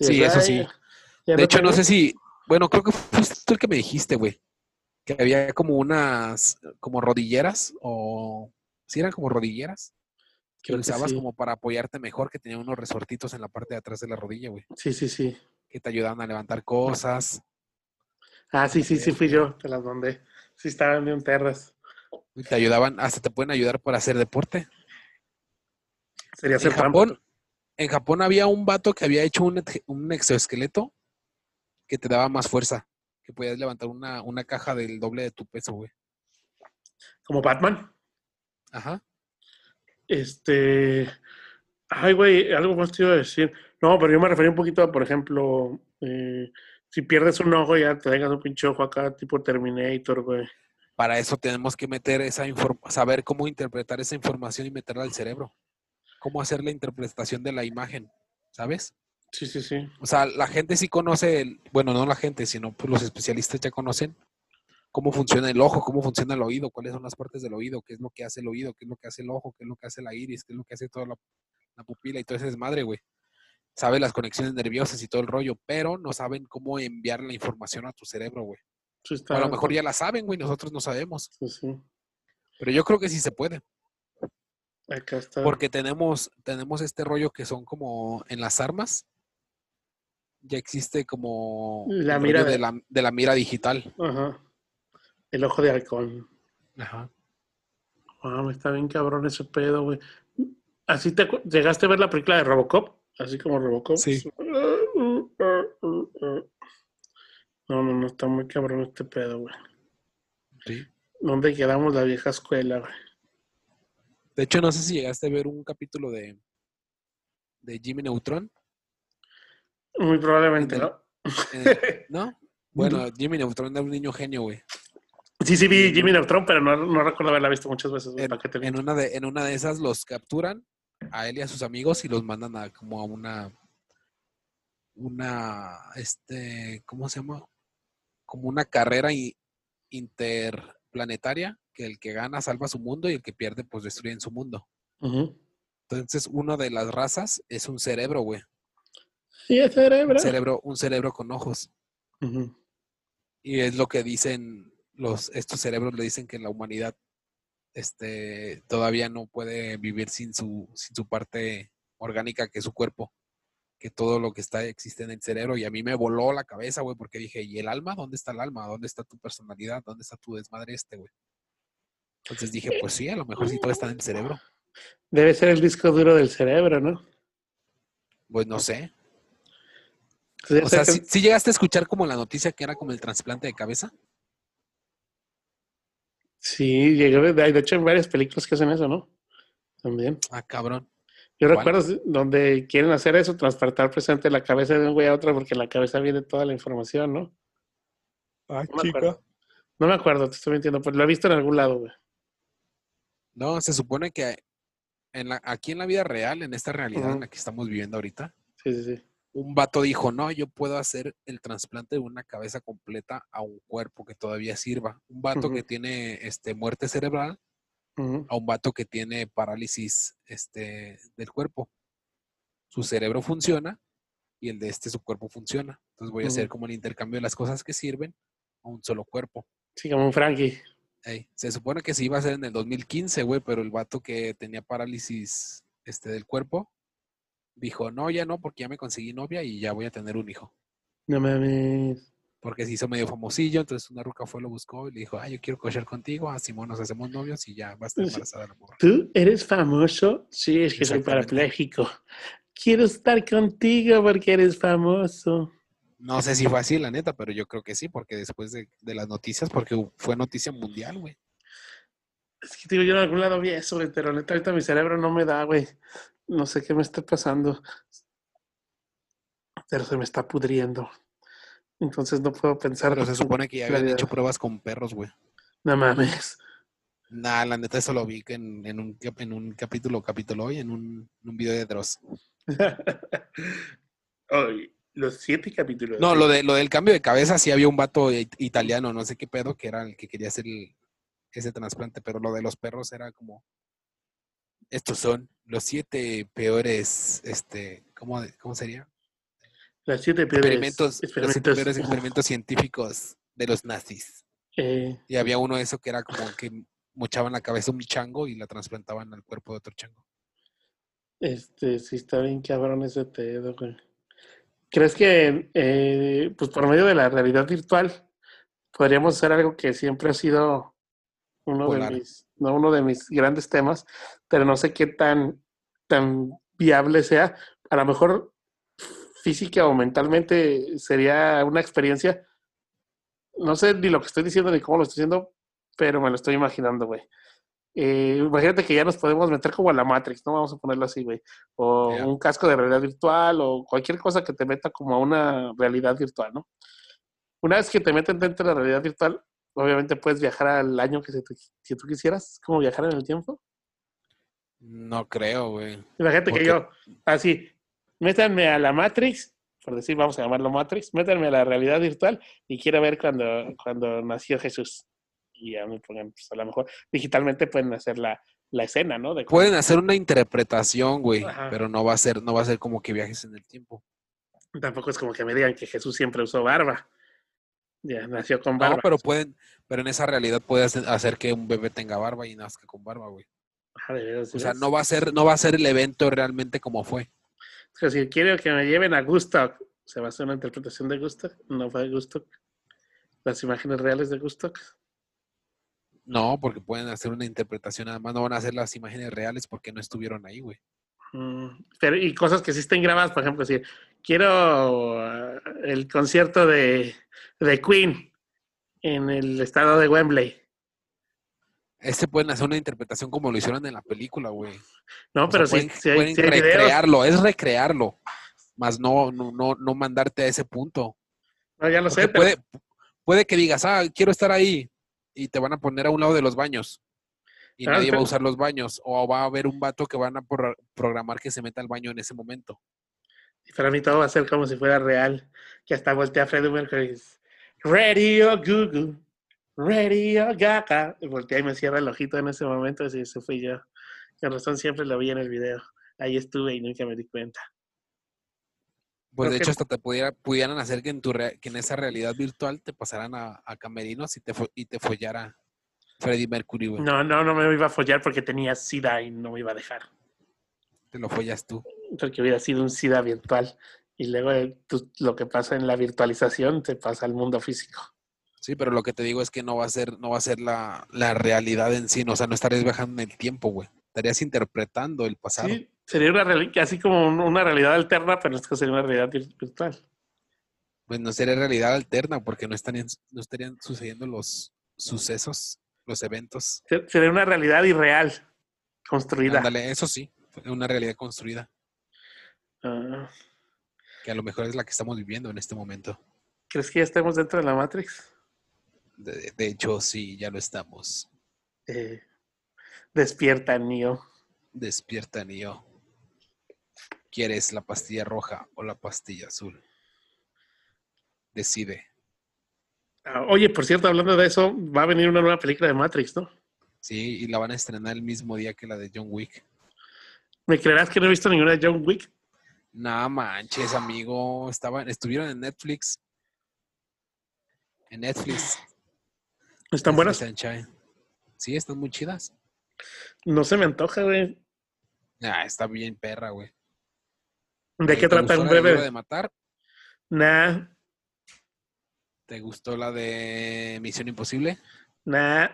Sí, eso "Ay, sí. ya- ya De hecho, no tengo". sé si, bueno, creo que fuiste tú el que me dijiste, güey, que había como unas, como rodilleras o, sí eran como rodilleras, que usabas sí. como para apoyarte mejor, que tenían unos resortitos en la parte de atrás de la rodilla, güey, Sí, sí, sí. que te ayudaban a levantar cosas, Ah, sí, sí, sí, fui yo, te las mandé. Sí, estaban bien perras. te ayudaban, hasta te pueden ayudar para hacer deporte. Sería En trampa. Japón, en Japón había un vato que había hecho un, un exoesqueleto que te daba más fuerza, que podías levantar una, una caja del doble de tu peso, güey. Como Batman. Ajá. Este. Ay, güey, algo más te iba a decir. No, pero yo me refería un poquito a, por ejemplo, eh, si pierdes un ojo, ya te dejas un pinche ojo acá, tipo Terminator, güey. Para eso tenemos que meter esa información, saber cómo interpretar esa información y meterla al cerebro. Cómo hacer la interpretación de la imagen, ¿sabes? Sí, sí, sí. O sea, la gente sí conoce, el- bueno, no la gente, sino pues, los especialistas ya conocen cómo funciona el ojo, cómo funciona el oído, cuáles son las partes del oído, qué es lo que hace el oído, qué es lo que hace el ojo, qué es lo que hace la iris, qué es lo que hace toda la, la pupila y todo ese desmadre, güey. Sabe las conexiones nerviosas y todo el rollo, pero no saben cómo enviar la información a tu cerebro, güey. Sí a lo mejor ya la saben, güey, nosotros no sabemos. Sí, sí. Pero yo creo que sí se puede. Acá está. Porque tenemos, tenemos este rollo que son como en las armas. Ya existe como La el mira de- de la, de la mira digital. Ajá. El ojo de halcón. Ajá. Wow, está bien cabrón ese pedo, güey. ¿Así te llegaste a ver la película de Robocop? Así como Robocop. Sí. No, no, no, está muy cabrón este pedo, güey. Sí. ¿Dónde quedamos la vieja escuela, güey? De hecho, no sé si llegaste a ver un capítulo de, de Jimmy Neutron. Muy probablemente. Eh, (laughs) ¿No? Bueno, Jimmy Neutron era un niño genio, güey. Sí, sí vi Jimmy Neutron, pero no, no recuerdo haberla visto muchas veces, En, una de, en una de esas los capturan a él y a sus amigos y los mandan a como a una una este ¿cómo se llama? como una carrera interplanetaria que el que gana salva su mundo y el que pierde pues destruye en su mundo. Entonces, una de las razas es un cerebro, güey. Sí, es cerebro. Un cerebro, un cerebro con ojos. Y es lo que dicen los, estos cerebros le dicen que la humanidad este, todavía no puede vivir sin su, sin su parte orgánica, que es su cuerpo. Que todo lo que está existe en el cerebro. Y a mí me voló la cabeza, güey, porque dije, ¿y el alma? ¿Dónde está el alma? ¿Dónde está tu personalidad? ¿Dónde está tu desmadre este, güey? Entonces dije, pues sí, a lo mejor sí todo está en el cerebro. Debe ser el disco duro del cerebro, ¿no? Pues no sé. O sea, que- llegaste a escuchar como la noticia que era como el trasplante de cabeza. Sí, llegó de, de hecho hay varias películas que hacen eso, ¿no? También. Ah, cabrón. Yo ¿Cuál? recuerdo donde quieren hacer eso, transportar presente la cabeza de un güey a otro, porque en la cabeza viene toda la información, ¿no? Ah, No me acuerdo. No me acuerdo, te estoy mintiendo, pero lo he visto en algún lado, güey. No, se supone que en la, aquí en la vida real, en esta realidad en la que estamos viviendo ahorita, Sí, sí, sí. Un vato dijo, no, yo puedo hacer el trasplante de una cabeza completa a un cuerpo que todavía sirva. Un vato que tiene este, muerte cerebral a un vato que tiene parálisis este, del cuerpo. Su cerebro funciona y el de este su cuerpo funciona. Entonces voy a hacer como el intercambio de las cosas que sirven a un solo cuerpo. Sí, como un Frankie. Se supone que se iba a hacer en el 2015, güey, pero el vato que tenía parálisis este, del cuerpo dijo, no, ya no, porque ya me conseguí novia y ya voy a tener un hijo. No mames. Porque se hizo medio famosillo, entonces una ruca fue, lo buscó y le dijo, ah, yo quiero coger contigo, a Simón nos hacemos novios y ya va a estar embarazada la morra. ¿Tú eres famoso? Sí, es que soy parapléjico. Quiero estar contigo porque eres famoso. No sé si fue así, la neta, pero yo creo que sí, porque después de, de las noticias, porque fue noticia mundial, güey. Es que digo, yo en algún lado vi eso, güey, pero neta, ahorita mi cerebro no me da, güey. No sé qué me está pasando. Pero se me está pudriendo. Entonces no puedo pensar. Pero se (laughs) supone que ya habían hecho pruebas con perros, güey. No mames. Nah, la neta, eso lo vi en, en un, en un capítulo, capítulo hoy, en un, en un video de Dross. (laughs) Hoy, los siete capítulos. No, lo, de, lo del cambio de cabeza, sí había un vato it- italiano, no sé qué pedo, que era el que quería hacer el- ese trasplante, pero lo de los perros era como, estos son los siete peores, este, ¿cómo, cómo sería? Las siete peores Experimentos, los siete peores (laughs) experimentos científicos de los nazis. Eh, Y había uno de eso que era como que mochaban la cabeza a un chango y la trasplantaban al cuerpo de otro chango. este, sí está bien cabrón ese pedo, güey. ¿Crees que, eh, pues por medio de la realidad virtual, podríamos hacer algo que siempre ha sido uno Volar. de mis, no uno de mis grandes temas, pero no sé qué tan, tan viable sea. A lo mejor física o mentalmente sería una experiencia. No sé ni lo que estoy diciendo ni cómo lo estoy diciendo, pero me lo estoy imaginando, güey. Eh, imagínate que ya nos podemos meter como a la Matrix, ¿no? Vamos a ponerlo así, güey. O un casco de realidad virtual o cualquier cosa que te meta como a una realidad virtual, ¿no? Una vez que te meten dentro de la realidad virtual, obviamente puedes viajar al año que, se te- que tú quisieras, como viajar en el tiempo. No creo, güey. Imagínate ¿Por que yo, así, métanme a la Matrix, por decir, vamos a llamarlo Matrix, métanme a la realidad virtual y quiero ver cuando, cuando nació Jesús. Y ya me pongan, pues a lo mejor digitalmente pueden hacer la, la escena, ¿no? De Pueden hacer una interpretación, güey, Ajá. pero no va a ser, no va a ser como que viajes en el tiempo. Tampoco es como que me digan que Jesús siempre usó barba. Ya nació con No, barba. pero pueden, pero en esa realidad puedes hacer que un bebé tenga barba y nazca con barba, güey. Ah, de veras, de O sea, no va a ser, no va a ser el evento realmente como fue. O sea, si quiero que me lleven a Gustock, ¿se va a hacer una interpretación de Gustock? ¿No fue Gustock? ¿Las imágenes reales de Gustock? No, porque pueden hacer una interpretación, además no van a hacer las imágenes reales porque no estuvieron ahí, güey. Mm, pero, y cosas que sí estén grabadas, por ejemplo, si quiero ah, el concierto de, de Queen en el estado de Wembley. Este pueden hacer una interpretación como lo hicieron en la película, güey. No, O sea, pero sí, pueden, sí hay, pueden sí hay videos. recrearlo, es recrearlo, más no, no, no, no mandarte a ese punto. No, ya lo Porque sé, pero puede, puede que digas, ah, quiero estar ahí, y te van a poner a un lado de los baños. Y nadie va a usar los baños. O va a haber un vato que van a pro- programar que se meta al baño en ese momento. para mí todo va a ser como si fuera real. Que hasta voltea a Freddie Mercury y dice, Radio Google, Radio Gaga. Y voltea y me cierra el ojito en ese momento. Así, eso fui yo. Con razón siempre lo vi en el video. Ahí estuve y nunca me di cuenta. Pues de que- hecho, hasta te pudiera, pudieran hacer que en, tu que en esa realidad virtual te pasaran a, a camerinos y te, y te follara Freddie Mercury, güey. No, no, no me iba a follar porque tenía SIDA y no me iba a dejar. Te lo follas tú. Porque hubiera sido un SIDA virtual. Y luego eh, tú- lo que pasa en la virtualización te pasa al mundo físico. Sí, pero lo que te digo es que no va a ser, no va a ser la, la realidad en sí. no, O sea, no estarías viajando en el tiempo, güey. Estarías interpretando el pasado. Sí, sería una reali- así como un- una realidad alterna, pero esto sería una realidad vir- virtual. Pues no sería realidad alterna porque no estarían, no estarían sucediendo los sucesos, los eventos. Se- Sería una realidad irreal, construida. Ándale, eso sí, una realidad construida, Ah, que a lo mejor es la que estamos viviendo en este momento. ¿Crees que ya estemos dentro de la Matrix? De, de hecho, sí, ya lo estamos. Eh, despierta, Neo. Despierta, Neo. ¿Quieres la pastilla roja o la pastilla azul? Decide. Ah, oye, por cierto, hablando de eso, va a venir una nueva película de Matrix, ¿no? Sí, y la van a estrenar el mismo día que la de John Wick. ¿Me creerás que no he visto ninguna de John Wick? No manches, amigo. Estaban, estuvieron en Netflix. En Netflix. ¿Están buenas? Sí, están muy chidas. No se me antoja, güey. Ah, está bien perra, güey. ¿De ¿Te qué trata Duro breve? de matar? Nah, ¿Te gustó la de Misión Imposible? nah.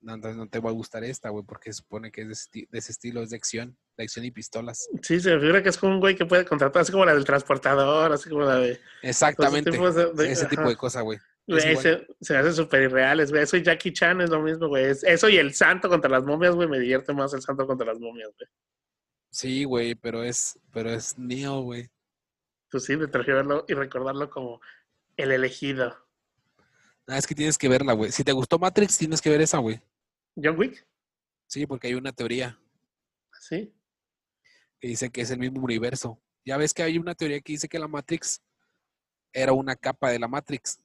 No, entonces no te va a gustar esta, güey, porque se supone que es de, ese estilo, es de acción, de acción y pistolas. Sí, se me figura que es como un güey que puede contratar, así como la del transportador, así como la de... Exactamente. de- de- ese tipo de cosa, güey. Es se, hacen súper irreales, güey. Eso y Jackie Chan es lo mismo, güey. Es- Eso y el santo contra las momias, güey. Me divierte más el santo contra las momias, güey. Sí, güey, pero es, pero es Neo, güey. Pues sí, me traje verlo y recordarlo como el elegido. Ah, es que tienes que verla, güey. Si te gustó Matrix, tienes que ver esa, güey. ¿John Wick? Sí, porque hay una teoría Sí. que dice que es el mismo universo. Ya ves que hay una teoría que dice que la Matrix era una capa de la Matrix.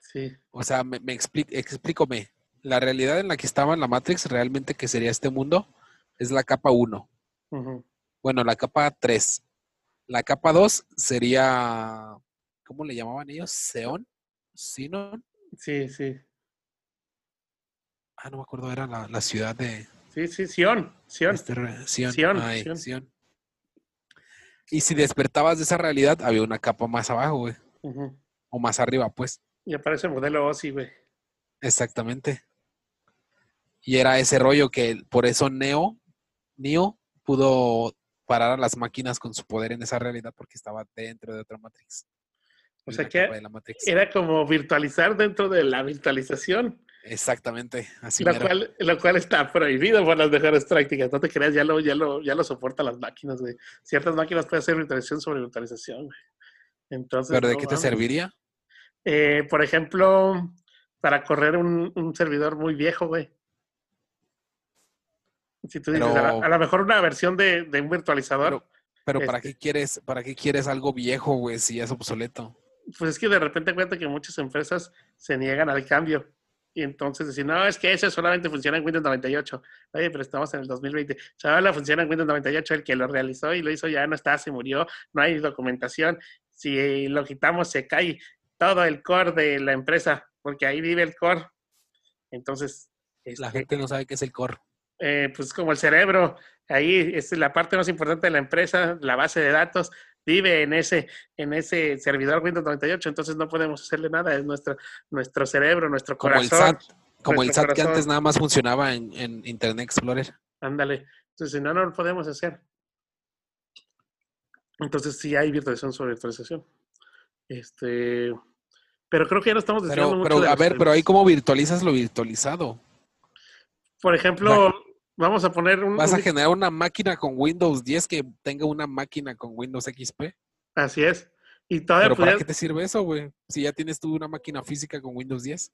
Sí. O sea, me, me explícame. La realidad en la que estaba en la Matrix, realmente que sería este mundo, es la capa 1. Ujú. Bueno, la capa 3. La capa 2 sería, ¿cómo le llamaban ellos? ¿Seon? ¿Sinon? Sí, sí. Ah, no me acuerdo, era la, la ciudad de... Sí, sí, Sion. Sion. este Sion. Sion, Ay, Sion. Sion. Y si despertabas de esa realidad, había una capa más abajo, güey. O más arriba, pues. Y aparece el modelo Ozzy, güey. Exactamente. Y era ese rollo que por eso Neo, Neo pudo parar a las máquinas con su poder en esa realidad porque estaba dentro de otra Matrix. O sea que. Era como virtualizar dentro de la virtualización. Exactamente, así lo, mero. cual, lo cual está prohibido por las mejores prácticas. No te creas, ya lo, ya lo, ya lo soportan las máquinas, güey. Ciertas máquinas pueden hacer virtualización sobre virtualización, güey. Entonces, ¿Pero de no qué te serviría? Eh, por ejemplo, para correr un, un servidor muy viejo, güey. Si tú dices, a, la- Pero- a lo mejor una versión de, de un virtualizador Pero, Pero ¿para Este- qué quieres, para qué quieres algo viejo, güey, si ya es obsoleto? Pues es que de repente cuenta que muchas empresas se niegan al cambio. Y entonces dicen, no, es que eso solamente funciona en Windows 98. Oye, pero estamos en el 2020. Chavala, funciona en Windows 98. El que lo realizó y lo hizo ya no está, se murió. No hay documentación. Si lo quitamos, se cae todo el core de la empresa, porque ahí vive el core. Entonces, La este, gente no sabe qué es el core. eh, pues como el cerebro, ahí es la parte más importante de la empresa, la base de datos, vive en ese, en ese servidor Windows 98, entonces no podemos hacerle nada, es nuestro, nuestro cerebro, nuestro Como el corazón. SAT, como el SAT que antes nada más funcionaba en, en Internet Explorer. Ándale. Entonces, no, no lo podemos hacer. Entonces, sí hay virtualización sobre virtualización. Este, pero creo que ya no estamos Pero, mucho pero de a ver, pero ahí cómo virtualizas lo virtualizado. Por ejemplo, vamos a poner un... ¿Vas a un- generar una máquina con Windows 10 que tenga una máquina con Windows XP? Así es. Y todavía ¿Pero para qué te sirve eso, güey? Si ya tienes tú una máquina física con Windows 10.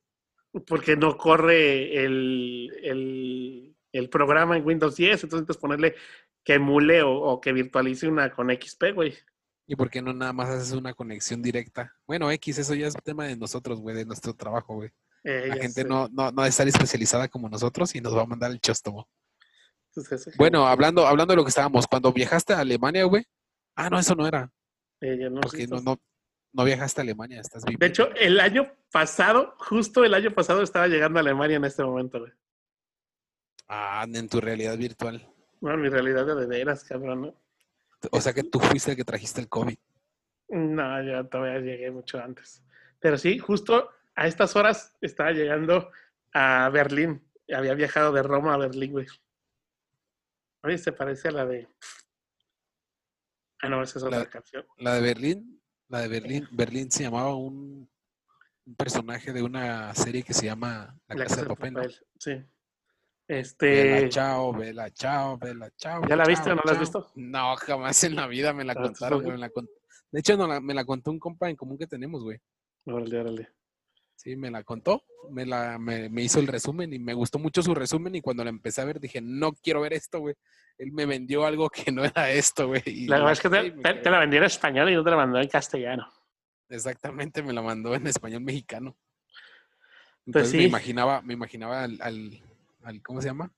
porque no corre el, el, el programa en Windows 10, entonces ponerle que emule o, o que virtualice una con XP, güey. ¿Y por qué no nada más haces una conexión directa? Bueno, X, eso ya es tema de nosotros, güey, de nuestro trabajo, güey. Eh, La gente sé. no, no, no estar especializada como nosotros y nos va a mandar el chóstomo. (laughs) Entonces, Bueno, hablando, hablando de lo que estábamos, cuando viajaste a Alemania, güey. Ah, no, eso no era. eh, no Porque no, no, no viajaste a Alemania, estás viviendo. De hecho, el año pasado, justo el año pasado, estaba llegando a Alemania en este momento, güey. Ah, en tu realidad virtual. Bueno, mi realidad de veras, cabrón, ¿no? O sea que tú fuiste el que trajiste el COVID. No, yo todavía llegué mucho antes. Pero sí, justo a estas horas estaba llegando a Berlín. Había viajado de Roma a Berlín, güey. Oye, se parece a la de. Ah, no, esa es otra La- canción. La de Berlín, la de Berlín, Berlín se llamaba un, un personaje de una serie que se llama La, La Casa de Papel. Sí. Vela, Este. chao, vela, chao, vela, chao. ¿Ya la chao, viste o no la has visto? No, jamás en la vida me la Ah, contaron, estás- güey, me la cont- De hecho, no la- me la contó un compa en común que tenemos, güey. Órale, órale. Sí, me la contó, me, la, me, me hizo el resumen y me gustó mucho su resumen y cuando la empecé a ver dije, no quiero ver esto, güey. Él me vendió algo (laughs) que no era esto, güey. La verdad es que te, la vendí en español y yo te la mandé en castellano. Exactamente, me la mandó en español mexicano. Pues Entonces me imaginaba, me imaginaba al, al, al- ¿cómo se llama?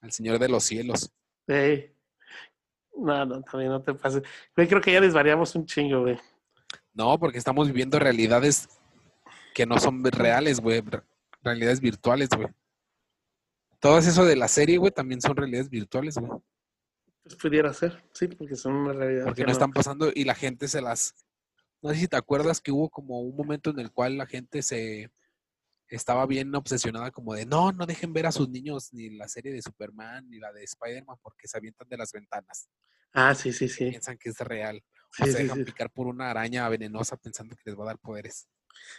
Al Señor de los Cielos. Sí. No, no, también no te pases. Creo que ya desvariamos un chingo, güey. No, porque estamos viviendo realidades que no son reales, güey. re- Realidades virtuales, güey. Todo eso de la serie, güey, también son realidades virtuales, güey. Pues pudiera ser, sí, porque son una realidad. Porque que no están pasando y la gente se las... No sé si te acuerdas que hubo como un momento en el cual la gente se estaba bien obsesionada como de, no, no dejen ver a sus niños ni la serie de Superman ni la de Spider-Man porque se avientan de las ventanas. Ah, sí, sí, sí. Piensan que es real. Sí, o se sí, dejan sí. picar por una araña venenosa pensando que les va a dar poderes.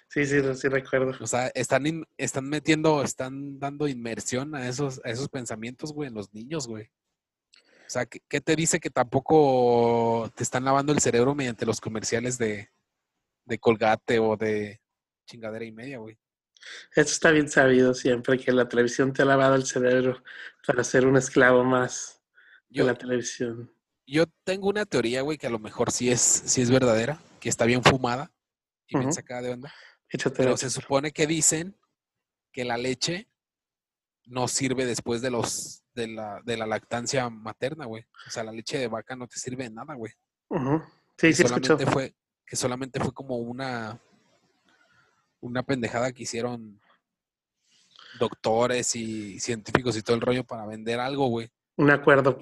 Sí, sí, sí, recuerdo. O sea, están, in- están metiendo, están dando inmersión a esos, a esos pensamientos, güey, en los niños, güey. O sea, ¿qué, qué te dice que tampoco te están lavando el cerebro mediante los comerciales de, de Colgate o de chingadera y media, güey? Eso está bien sabido siempre, que la televisión te ha lavado el cerebro para ser un esclavo más de Yo, la televisión. yo tengo una teoría, güey, que a lo mejor sí es, sí es verdadera, que está bien fumada y bien Ujú. sacada de onda. Échate Pero se supone que dicen que la leche no sirve después de los de la, de la lactancia materna, güey. O sea, la leche de vaca no te sirve de nada, güey. Ujú. Sí, que sí, escucho. solamente fue que solamente fue como una una pendejada que hicieron doctores y científicos y todo el rollo para vender algo, güey. Un acuerdo.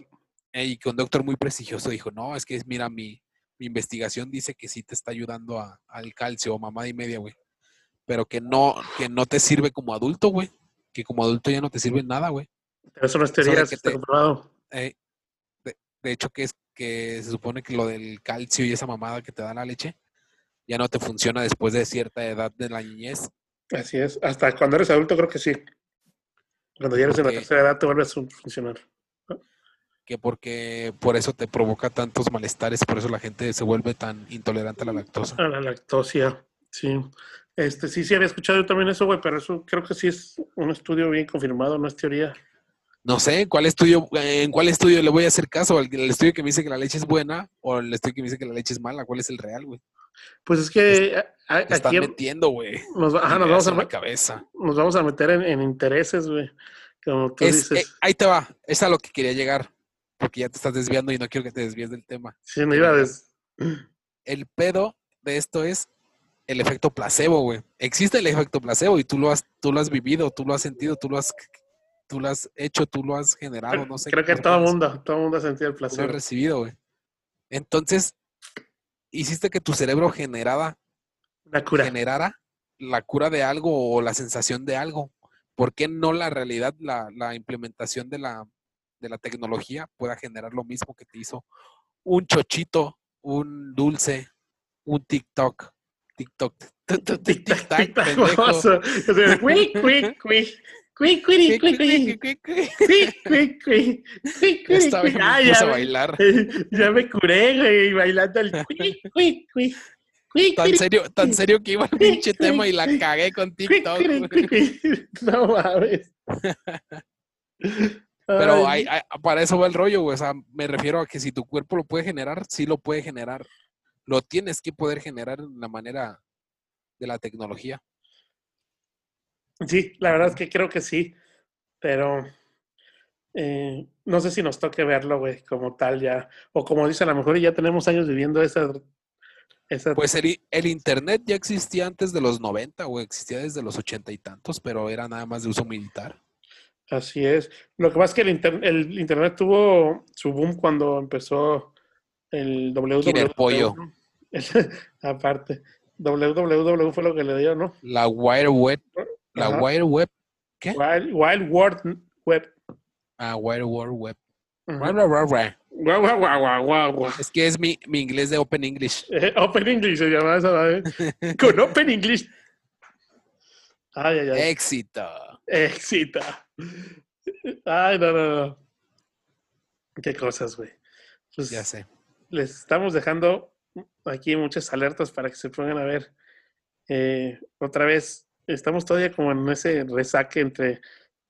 Y que un doctor muy prestigioso dijo, no, es que mira, mi, mi investigación dice que sí te está ayudando a- al calcio o mamada y media, güey. Pero que no, que no te sirve como adulto, güey. Que como adulto ya no te sirve nada, güey. Pero eso no es teoría, eso te- comprobado. Eh, de, de hecho, que es que se supone que lo del calcio y esa mamada que te da la leche ya no te funciona después de cierta edad de la niñez. Así es. Hasta cuando eres adulto creo que sí. Cuando ya eres en la tercera edad te vuelves a funcionar. Que porque por eso te provoca tantos malestares, por eso la gente se vuelve tan intolerante a la lactosa. A la lactosia, sí. Este, sí, sí había escuchado yo también eso, güey, pero eso creo que sí es un estudio bien confirmado, no es teoría. No sé, ¿cuál estudio, ¿en cuál estudio le voy a hacer caso? ¿El, el estudio que me dice que la leche es buena o el estudio que me dice que la leche es mala? ¿Cuál es el real, güey? Pues es que a- Te están metiendo, güey. nos, ajá, nos, vamos a, la cabeza. nos vamos a meter en, en intereses, güey. Como tú Es- dices. eh, ahí te va, es a lo que quería llegar, porque ya te estás desviando y no quiero que te desvíes del tema. sí, me iba a des- El pedo de esto es el efecto placebo, güey. Existe el efecto placebo y tú lo has, tú lo has vivido, tú lo has sentido, tú lo has, tú lo has hecho, tú lo has generado, no sé. Creo que todo el mundo, todo el mundo ha sentido el tú lo has recibido, güey. Entonces, hiciste que tu cerebro generara, La cura. generara la cura de algo o la sensación de algo. ¿Por qué no la realidad, la, la implementación de la, de la tecnología pueda generar lo mismo que te hizo un chochito, un dulce, un TikTok? TikTok. TikTok, pendejo. Esta vez cui. me Ah, puse ya a me- bailar. Ya me curé, güey, bailando el Tan serio, tan serio que iba el pinche tema y la cagué con TikTok. No mames. Pero Ay, hay- hay- para eso va el rollo, güey. O sea, me refiero a que si tu cuerpo lo puede generar, sí lo puede generar. Lo tienes que poder generar en la manera de la tecnología. Sí, la verdad es que creo que sí, pero eh, no sé si nos toque verlo, güey, como tal ya, o como dice, a lo mejor ya tenemos años viviendo esa, esa Pues el internet ya existía antes de los 90, o existía desde los ochenta y tantos, pero era nada más de uso militar. Así es. Lo que pasa es que el, inter- el internet tuvo su boom cuando empezó el www. Killer Pollo. (laughs) Aparte, www fue lo que le dio, ¿no? La Wire Web, la Ajá. Wire Web, ¿qué? Wild, Wild World Web. Ah, Wire World Web. Es que es mi, mi inglés de Open English. (laughs) Eh, Open English se llama esa, ¿vale? (laughs) Con Open English. Ay, ay, ay. Éxito. Éxito. Ay, no, no, no. Qué cosas, güey. Pues Ya sé. les estamos dejando aquí muchas alertas para que se pongan a ver. Eh, otra vez, estamos todavía como en ese resaque entre,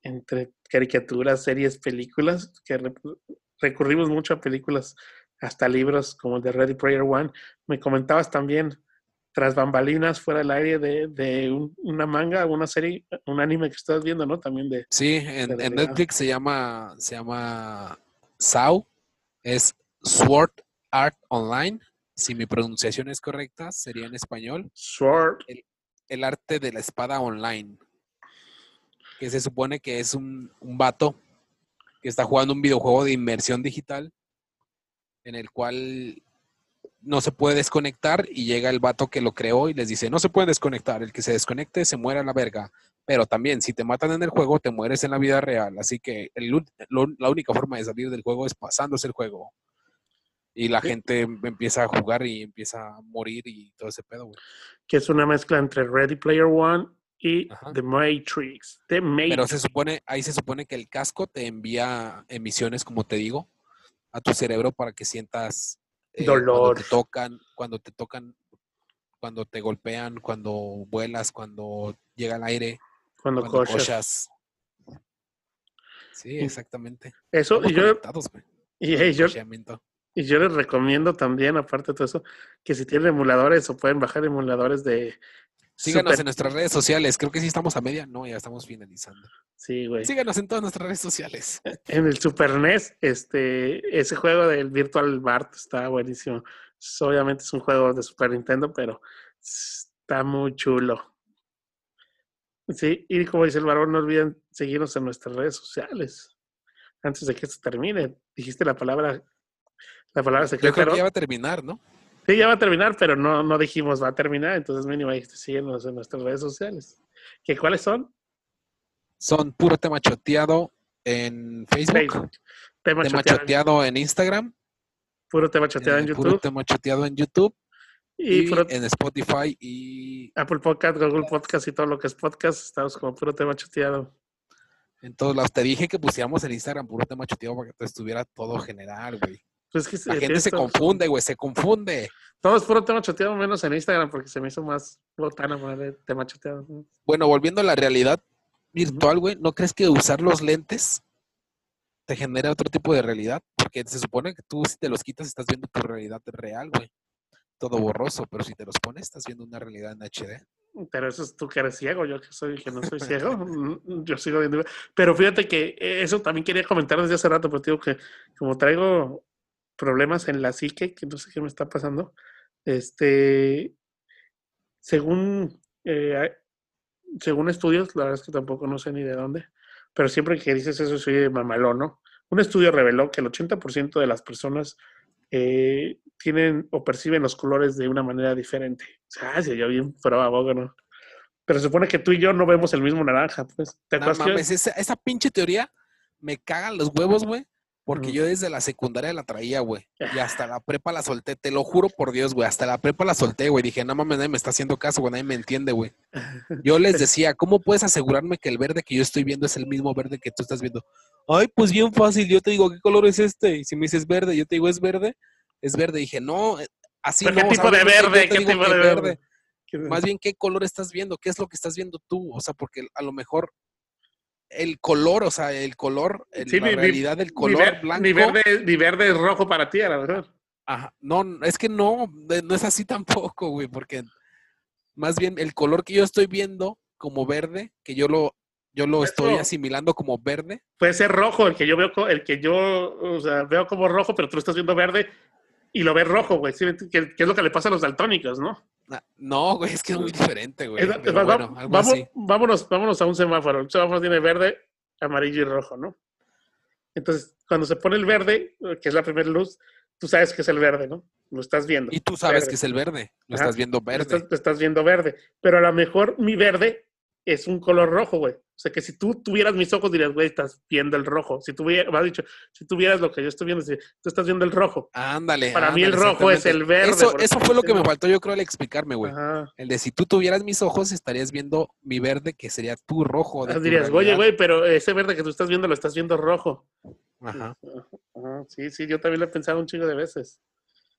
entre caricaturas, series, películas, que re- recurrimos mucho a películas, hasta libros como el de Ready Player One. Me comentabas también, tras bambalinas, fuera del aire, de, de un- una manga, una serie, un anime que estás viendo, ¿no? También de... Sí, en. Netflix se llama, se llama SAO, es Sword Art Online. Si mi pronunciación es correcta, sería en español, Sword. el arte de la espada online. Que se supone que es un, un vato que está jugando un videojuego de inmersión digital en el cual no se puede desconectar y llega el vato que lo creó y les dice, no se puede desconectar, el que se desconecte se muere a la verga. Pero también, si te matan en el juego, te mueres en la vida real. Así que el ul- lo- la única forma de salir del juego es pasándose el juego. Y la gente empieza a jugar y empieza a morir y todo ese pedo, güey. que es una mezcla entre Ready Player One y Ajá. The Matrix. The Matrix. Pero se supone, ahí se supone que el casco te envía emisiones, como te digo, a tu cerebro para que sientas eh, Dolor. Cuando te tocan, cuando te tocan, cuando te golpean, cuando vuelas, cuando llega el aire, cuando cuando cochas. cochas. Sí, exactamente. Eso, y yo, y, hey, yo, y yo les recomiendo también, aparte de todo eso, que si tienen emuladores o pueden bajar emuladores de... Síganos Super- en nuestras redes sociales. Creo que sí estamos a media. No, ya estamos finalizando. Sí, güey. Síganos en todas nuestras redes sociales. (laughs) En el Super NES, este, ese juego del Virtual Bart está buenísimo. Obviamente es un juego de Super Nintendo, pero está muy chulo. Sí, y como dice el varón, no olviden seguirnos en nuestras redes sociales. Antes de que esto termine, dijiste la palabra, la palabra Yo secreta. creo ¿no? que ya va a terminar, ¿no? Sí, ya va a terminar, pero no, no dijimos va a terminar, entonces mínimo dijiste síguenos en nuestras redes sociales. ¿Qué cuáles son? Son puro tema choteado en Facebook, Facebook. Tema, tema choteado, choteado en Instagram, puro tema choteado en eh, puro YouTube tema choteado en YouTube y, y, puro en Spotify y Apple Podcast, Google Podcast y todo lo que es podcast. Estamos como puro tema choteado. en todos lados. Te dije que pusiéramos en Instagram puro tema choteado para que te estuviera todo general, güey. Pues que La eh, gente se confunde, güey, se confunde. Todo es puro tema choteado, menos en Instagram, porque se me hizo más botana ponerle tema choteado. Bueno, volviendo a la realidad virtual, güey, ¿no crees que usar los lentes te genera otro tipo de realidad, porque se supone que tú si te los quitas estás viendo tu realidad real, güey. Todo borroso, pero si te los pones estás viendo una realidad en HD. Pero eso es tú que eres ciego, yo que soy que no soy ciego, (laughs) mm, yo sigo viendo. Pero fíjate que eso también quería comentar desde hace rato, pero digo que como traigo problemas en la psique, que no sé qué me está pasando, este, según, eh, según estudios, la verdad es que tampoco no sé ni de dónde, pero siempre que dices eso soy mamalón, ¿no? Un estudio reveló que el 80% de las personas eh, tienen o perciben los colores de una manera diferente. O sea, ah, yo bien pero ¿no? Pero se supone que tú y yo no vemos el mismo naranja, pues. ¿Te no, mames, esa, esa, pinche teoría me cagan los huevos, güey. Porque yo desde la secundaria la traía, güey. Y hasta la prepa la solté. Te lo juro por Dios, güey. Hasta la prepa la solté, güey. Dije, no mames, nadie me está haciendo caso, güey. Nadie me entiende, güey. Yo les (laughs) decía, ¿cómo puedes asegurarme que el verde que yo estoy viendo es el mismo verde que tú estás viendo? Ay, pues bien fácil. Yo te digo, ¿qué color es este? Y si me dices verde, yo te digo, ¿es verde? Es verde. dije, no, eh, así no. ¿Qué tipo de verde? ¿Qué tipo de verde? Más bien, ¿qué color estás viendo? ¿Qué es lo que estás viendo tú? O sea, porque a lo mejor el color, o sea, el color, la realidad del color blanco. Ni verde, ni verde es rojo para ti, a la verdad. Ajá, no, es que no, no es así (laughs) tampoco, güey, porque más bien el color que yo estoy viendo como verde, que yo lo, yo lo estoy asimilando como verde. Puede ser rojo, el que yo veo, el que yo, o sea, veo como rojo, pero tú lo estás viendo verde y lo ves rojo, güey. ¿Qué, es lo que le pasa a los daltónicos, no? No, güey, es que es muy diferente, güey. vámonos, vámonos a un semáforo. Un semáforo tiene verde, amarillo y rojo, ¿no? Entonces, cuando se pone el verde, que es la primera luz, tú sabes que es el verde, ¿no? Lo estás viendo. Y tú sabes que es el verde. Lo estás viendo verde. Lo estás, viendo verde. Pero a lo mejor mi verde es un color rojo, güey. O sea, que si tú tuvieras mis ojos, dirías, güey, estás viendo el rojo. Si tuvieras, has dicho, si tuvieras lo que yo estoy viendo, si tú estás viendo el rojo. Ándale. Para mí el rojo es el verde. Eso, eso fue lo que me faltó, yo creo, al explicarme, güey. El de si tú tuvieras mis ojos, estarías viendo mi verde, que sería tu rojo. De dirías, oye, güey, pero ese verde que tú estás viendo lo estás viendo rojo. Ajá. Sí, sí, yo también lo he pensado un chingo de veces.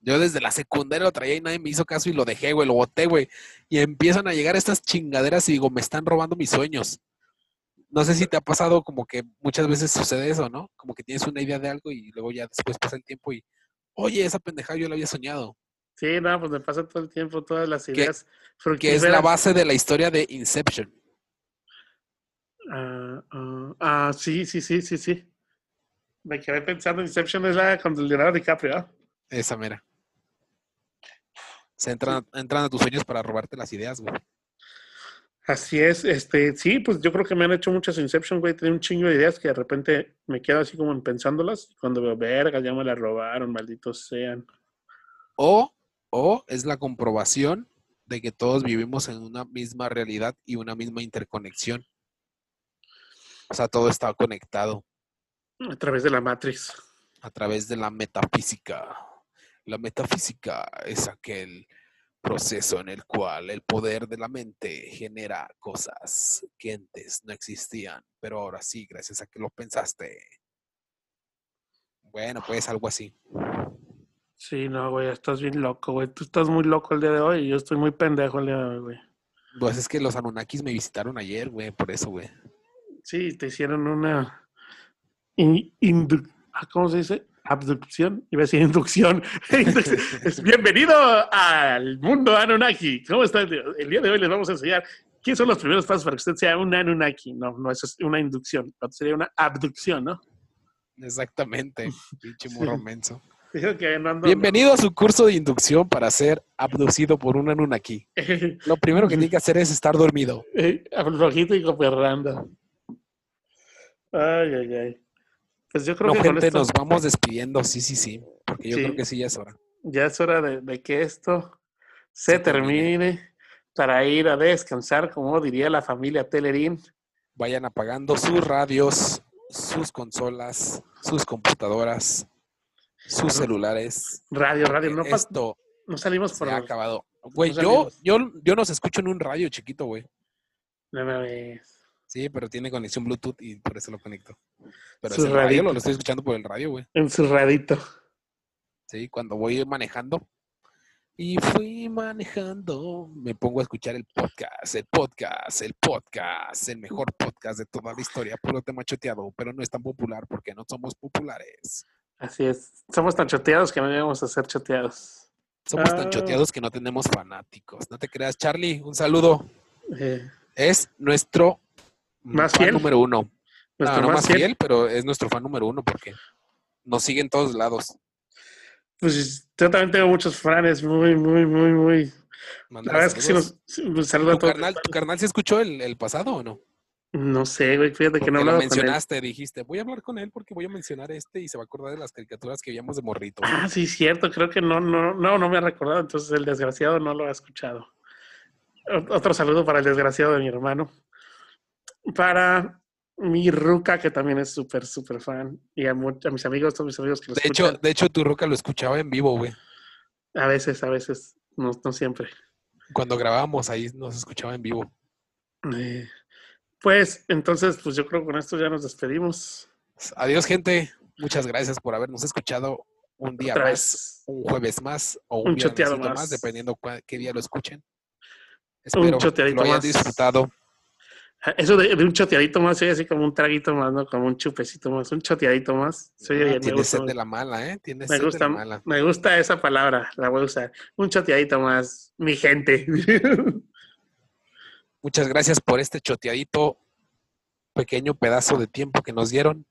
Yo desde la secundaria lo traía y nadie me hizo caso y lo dejé, güey, lo boté, güey. Y empiezan a llegar estas chingaderas y digo, me están robando mis sueños. No sé si te ha pasado como que muchas veces sucede eso, ¿no? Como que tienes una idea de algo y luego ya después pasa el tiempo y, oye, esa pendejada yo la había soñado. Sí, no, pues me pasa todo el tiempo, todas las ideas. Que es la base de la historia de Inception. Ah, ah, ah, sí, sí, sí, sí, sí. Me quedé pensando, Inception es la con el Leonardo DiCaprio, ¿ah? Esa mera. Se entran, entran a tus sueños para robarte las ideas, güey. Así es, este, sí, pues yo creo que me han hecho muchas Inception, güey. Tengo un chingo de ideas que de repente me quedo así como pensándolas. Cuando veo, verga, ya me las robaron, malditos sean. O, o es la comprobación de que todos vivimos en una misma realidad y una misma interconexión. O sea, todo está conectado. A través de la matriz. A través de la metafísica. La metafísica es aquel proceso en el cual el poder de la mente genera cosas que antes no existían, pero ahora sí, gracias a que lo pensaste. Bueno, pues algo así. Sí, no, güey, estás bien loco, güey. Tú estás muy loco el día de hoy y yo estoy muy pendejo el día de hoy, güey. Pues es que los Anunnakis me visitaron ayer, güey, por eso, güey. Sí, te hicieron una... Ah, ¿Cómo se dice? Abducción, iba a decir inducción. (laughs) Bienvenido al mundo Anunnaki. ¿Cómo está? El día de hoy les vamos a enseñar qué son los primeros pasos para que usted sea un Anunnaki. No, no, eso es una inducción, sería una abducción, ¿no? Exactamente, (laughs) pinche morro menso. Bienvenido a su curso de inducción para ser abducido por un Anunnaki. (laughs) Lo primero que tiene que hacer es estar dormido. Flojito y cooperando. Ay, ay, ay. Pues yo creo no, que gente, nos vamos despidiendo, sí, sí, sí, porque yo creo que sí ya es hora. Ya es hora de, que esto se, termine, para ir a descansar, como diría la familia Telerín. Vayan apagando sus radios, sus consolas, sus computadoras, sus celulares. Radio, radio, no esto No salimos por. Se ha acabado. Güey, yo, yo, yo nos escucho en un radio chiquito, güey. No me ves. Sí, pero tiene conexión Bluetooth y por eso lo conecto. Pero su radio lo, estoy escuchando por el radio, güey. En su radito. Sí, cuando voy manejando, Y fui manejando, me pongo a escuchar el podcast, el podcast, el podcast, el mejor podcast de toda la historia, puro tema choteado, pero no es tan popular porque no somos populares. Así es. Somos tan choteados que no llegamos a ser choteados. Somos tan Ah. choteados que no tenemos fanáticos. No te creas, Charlie, un saludo. Eh, Es nuestro Más fan fiel. número uno. nuestro no, no más fiel, fiel, pero es nuestro fan número uno porque nos sigue en todos lados. Pues yo también tengo muchos fans muy, muy, muy, muy. La Mándale verdad es que sí nos saludo a ¿Tu todos. carnal, ¿Tu carnal se escuchó el, el pasado o no? No sé, güey, fíjate que no lo hablaba con él. mencionaste, dijiste, voy a hablar con él porque voy a mencionar este y se va a acordar de las caricaturas que veíamos de morrito. Ah, sí, cierto, creo que no, no, no, no me ha recordado, entonces el desgraciado no lo ha escuchado. Otro saludo para el desgraciado de mi hermano. Para mi ruca, que también es súper, súper fan. Y a, a mis amigos, todos mis amigos que lo De hecho, escuchan. de hecho, tu roca lo escuchaba en vivo, güey. A veces, a veces, no, no siempre. Cuando grabábamos ahí nos escuchaba en vivo. Eh, pues, entonces, pues yo creo que con esto ya nos despedimos. Adiós, gente. Muchas gracias por habernos escuchado un día Otra más, vez. un jueves más o un, Un choteado más. más, dependiendo cua- qué día lo escuchen. Un Espero que choteadito lo hayan más. disfrutado. Eso de, de un choteadito más, soy así como un traguito más, ¿no? Como un chupecito más, un choteadito más. Se oye Ah, gusta sed de la mala, ¿eh? Tienes Me sed de gusta, la mala. me gusta esa palabra, la voy a usar. Un choteadito más, mi gente. (laughs) Muchas gracias por este choteadito, pequeño pedazo de tiempo que nos dieron.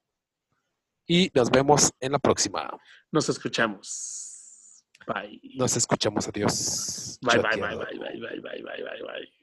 Y nos vemos en la próxima. Nos escuchamos. Bye. Nos escuchamos. Adiós. Bye, bye, bye, bye, bye, bye, bye, bye, bye, bye.